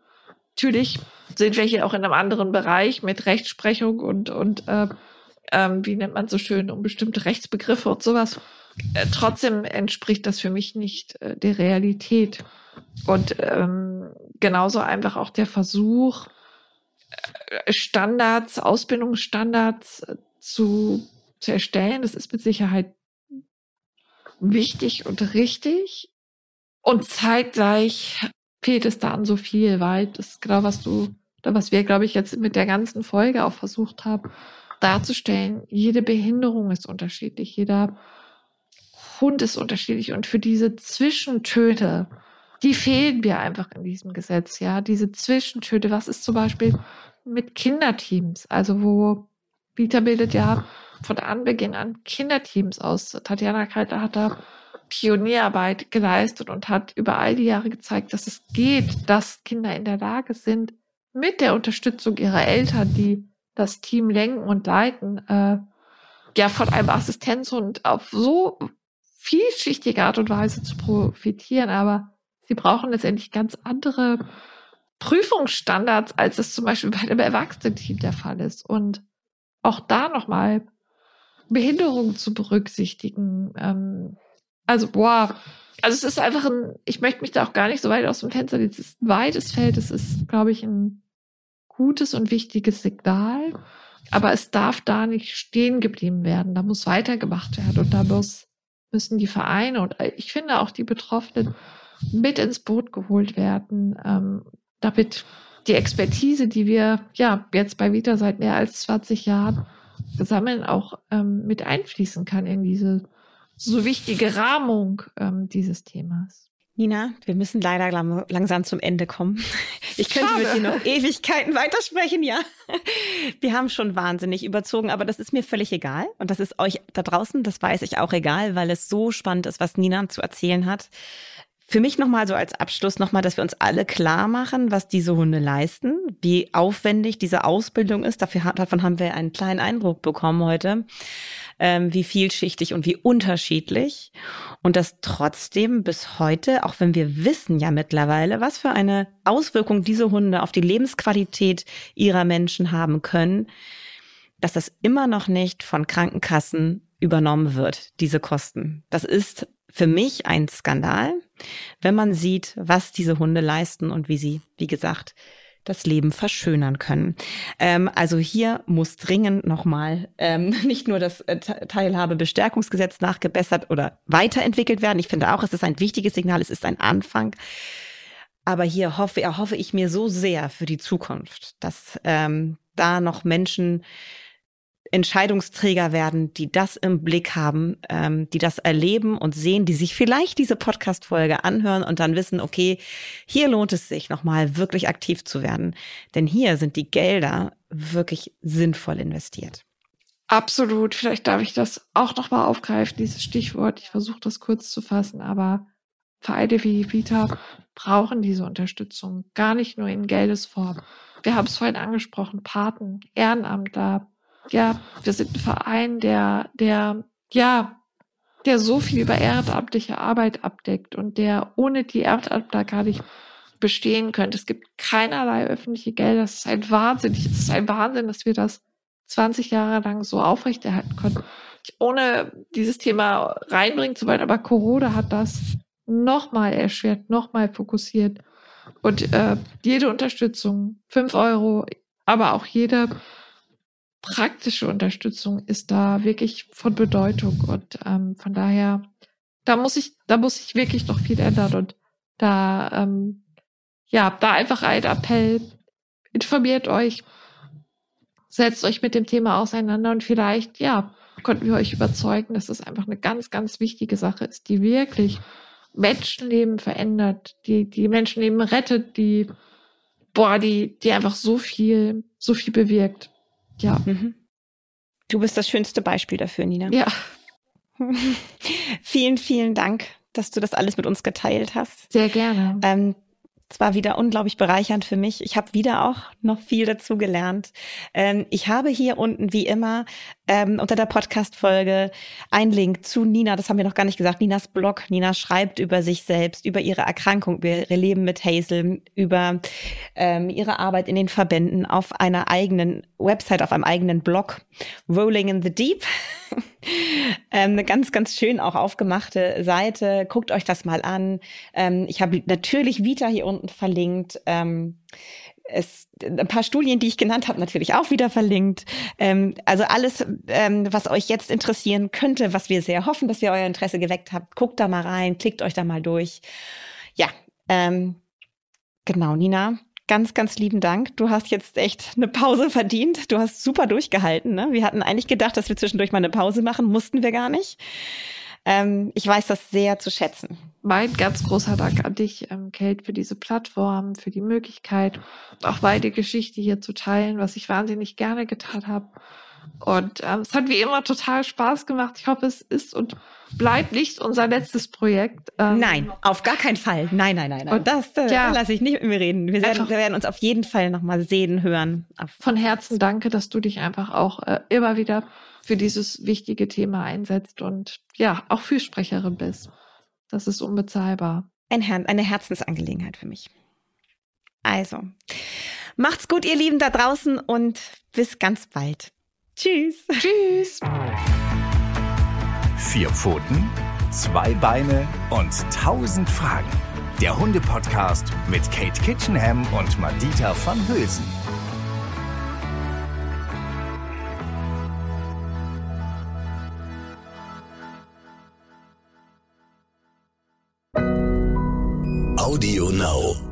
Natürlich sind wir hier auch in einem anderen Bereich mit Rechtsprechung und, und äh, ähm, wie nennt man so schön, um bestimmte Rechtsbegriffe und sowas. Äh, trotzdem entspricht das für mich nicht äh, der Realität. Und ähm, genauso einfach auch der Versuch, äh, Standards, Ausbildungsstandards äh, zu, zu erstellen, das ist mit Sicherheit wichtig und richtig. Und zeitgleich fehlt es da an so viel, weil das ist genau was du, was wir, glaube ich, jetzt mit der ganzen Folge auch versucht haben, darzustellen. Jede Behinderung ist unterschiedlich, jeder Hund ist unterschiedlich und für diese Zwischentöne, die fehlen mir einfach in diesem Gesetz, ja. Diese Zwischentöne, was ist zum Beispiel mit Kinderteams? Also wo Vita bildet ja von Anbeginn an Kinderteams aus. Tatjana Kalter hat da Pionierarbeit geleistet und hat über all die Jahre gezeigt, dass es geht, dass Kinder in der Lage sind, mit der Unterstützung ihrer Eltern, die das Team lenken und leiten, äh, ja, von einem Assistenzhund auf so vielschichtige Art und Weise zu profitieren, aber sie brauchen letztendlich ganz andere Prüfungsstandards, als es zum Beispiel bei einem Erwachsenen-Team der Fall ist. Und auch da nochmal Behinderungen zu berücksichtigen. Ähm, also, boah, also es ist einfach ein, ich möchte mich da auch gar nicht so weit aus dem Fenster, es ist ein weites Feld, es ist, glaube ich, ein gutes und wichtiges Signal, aber es darf da nicht stehen geblieben werden, da muss weitergemacht werden. Und da muss müssen die Vereine und äh, ich finde auch die Betroffenen mit ins Boot geholt werden, ähm, damit die Expertise, die wir ja jetzt bei Vita seit mehr als 20 Jahren sammeln, auch ähm, mit einfließen kann in diese so wichtige Rahmung ähm, dieses Themas. Nina, wir müssen leider langsam zum Ende kommen. *laughs* Ich könnte Schade. mit dir noch Ewigkeiten weitersprechen, ja. *laughs* Wir haben schon wahnsinnig überzogen, aber das ist mir völlig egal. Und das ist euch da draußen, das weiß ich auch egal, weil es so spannend ist, was Nina zu erzählen hat. Für mich nochmal so als Abschluss nochmal, dass wir uns alle klar machen, was diese Hunde leisten, wie aufwendig diese Ausbildung ist. Dafür, davon haben wir einen kleinen Eindruck bekommen heute, ähm, wie vielschichtig und wie unterschiedlich. Und dass trotzdem bis heute, auch wenn wir wissen ja mittlerweile, was für eine Auswirkung diese Hunde auf die Lebensqualität ihrer Menschen haben können, dass das immer noch nicht von Krankenkassen übernommen wird, diese Kosten. Das ist für mich ein Skandal, wenn man sieht, was diese Hunde leisten und wie sie, wie gesagt, das Leben verschönern können. Ähm, also hier muss dringend nochmal ähm, *laughs* nicht nur das äh, Teilhabebestärkungsgesetz nachgebessert oder weiterentwickelt werden. Ich finde auch, es ist ein wichtiges Signal, es ist ein Anfang. Aber hier hoffe, erhoffe ich mir so sehr für die Zukunft, dass ähm, da noch Menschen Entscheidungsträger werden, die das im Blick haben, ähm, die das erleben und sehen, die sich vielleicht diese Podcast-Folge anhören und dann wissen, okay, hier lohnt es sich nochmal wirklich aktiv zu werden. Denn hier sind die Gelder wirklich sinnvoll investiert. Absolut. Vielleicht darf ich das auch nochmal aufgreifen, dieses Stichwort. Ich versuche das kurz zu fassen, aber Vereine wie Vita brauchen diese Unterstützung. Gar nicht nur in Geldesform. Wir haben es vorhin angesprochen, Paten, Ehrenamtler, ja, wir sind ein Verein, der, der, ja, der so viel über ehrenamtliche Arbeit abdeckt und der ohne die Ehrenamtler gar nicht bestehen könnte. Es gibt keinerlei öffentliche Gelder. Das ist ein Wahnsinn. Es ist ein Wahnsinn, dass wir das 20 Jahre lang so aufrechterhalten konnten. Ohne dieses Thema reinbringen zu wollen, aber Corona hat das nochmal erschwert, nochmal fokussiert. Und äh, jede Unterstützung, fünf Euro, aber auch jede praktische Unterstützung ist da wirklich von Bedeutung und ähm, von daher, da muss ich, da muss ich wirklich noch viel ändern und da, ähm, ja, da einfach ein Appell, informiert euch, setzt euch mit dem Thema auseinander und vielleicht, ja, konnten wir euch überzeugen, dass das einfach eine ganz, ganz wichtige Sache ist, die wirklich Menschenleben verändert, die, die Menschenleben rettet, die, boah, die, die einfach so viel, so viel bewirkt. Ja. Mhm. Du bist das schönste Beispiel dafür, Nina. Ja. *laughs* vielen, vielen Dank, dass du das alles mit uns geteilt hast. Sehr gerne. Ähm, es war wieder unglaublich bereichernd für mich. Ich habe wieder auch noch viel dazu gelernt. Ähm, ich habe hier unten wie immer ähm, unter der Podcast-Folge einen Link zu Nina. Das haben wir noch gar nicht gesagt. Ninas Blog. Nina schreibt über sich selbst, über ihre Erkrankung, über ihr Leben mit Hazel, über ähm, ihre Arbeit in den Verbänden auf einer eigenen Website, auf einem eigenen Blog. Rolling in the Deep. *laughs* *laughs* ähm, eine ganz, ganz schön auch aufgemachte Seite. Guckt euch das mal an. Ähm, ich habe natürlich Vita hier unten verlinkt. Ähm, es, ein paar Studien, die ich genannt habe, natürlich auch wieder verlinkt. Ähm, also alles, ähm, was euch jetzt interessieren könnte, was wir sehr hoffen, dass ihr euer Interesse geweckt habt, guckt da mal rein, klickt euch da mal durch. Ja, ähm, genau, Nina, ganz, ganz lieben Dank. Du hast jetzt echt eine Pause verdient. Du hast super durchgehalten. Ne? Wir hatten eigentlich gedacht, dass wir zwischendurch mal eine Pause machen, mussten wir gar nicht. Ähm, ich weiß das sehr zu schätzen. Mein ganz großer Dank an dich, ähm, Kate, für diese Plattform, für die Möglichkeit, auch meine Geschichte hier zu teilen, was ich wahnsinnig gerne getan habe. Und ähm, es hat wie immer total Spaß gemacht. Ich hoffe, es ist und bleibt nicht unser letztes Projekt. Ähm, nein, auf gar keinen Fall. Nein, nein, nein. nein. Und das äh, ja, lasse ich nicht mit mir reden. Wir werden, wir werden uns auf jeden Fall nochmal sehen, hören. Von Herzen danke, dass du dich einfach auch äh, immer wieder für dieses wichtige Thema einsetzt und ja, auch Fürsprecherin bist. Das ist unbezahlbar. Ein Her eine Herzensangelegenheit für mich. Also, macht's gut, ihr Lieben da draußen und bis ganz bald. Tschüss. Tschüss. Vier Pfoten, zwei Beine und tausend Fragen. Der Hunde-Podcast mit Kate Kitchenham und Madita van Hülsen. Audio Now.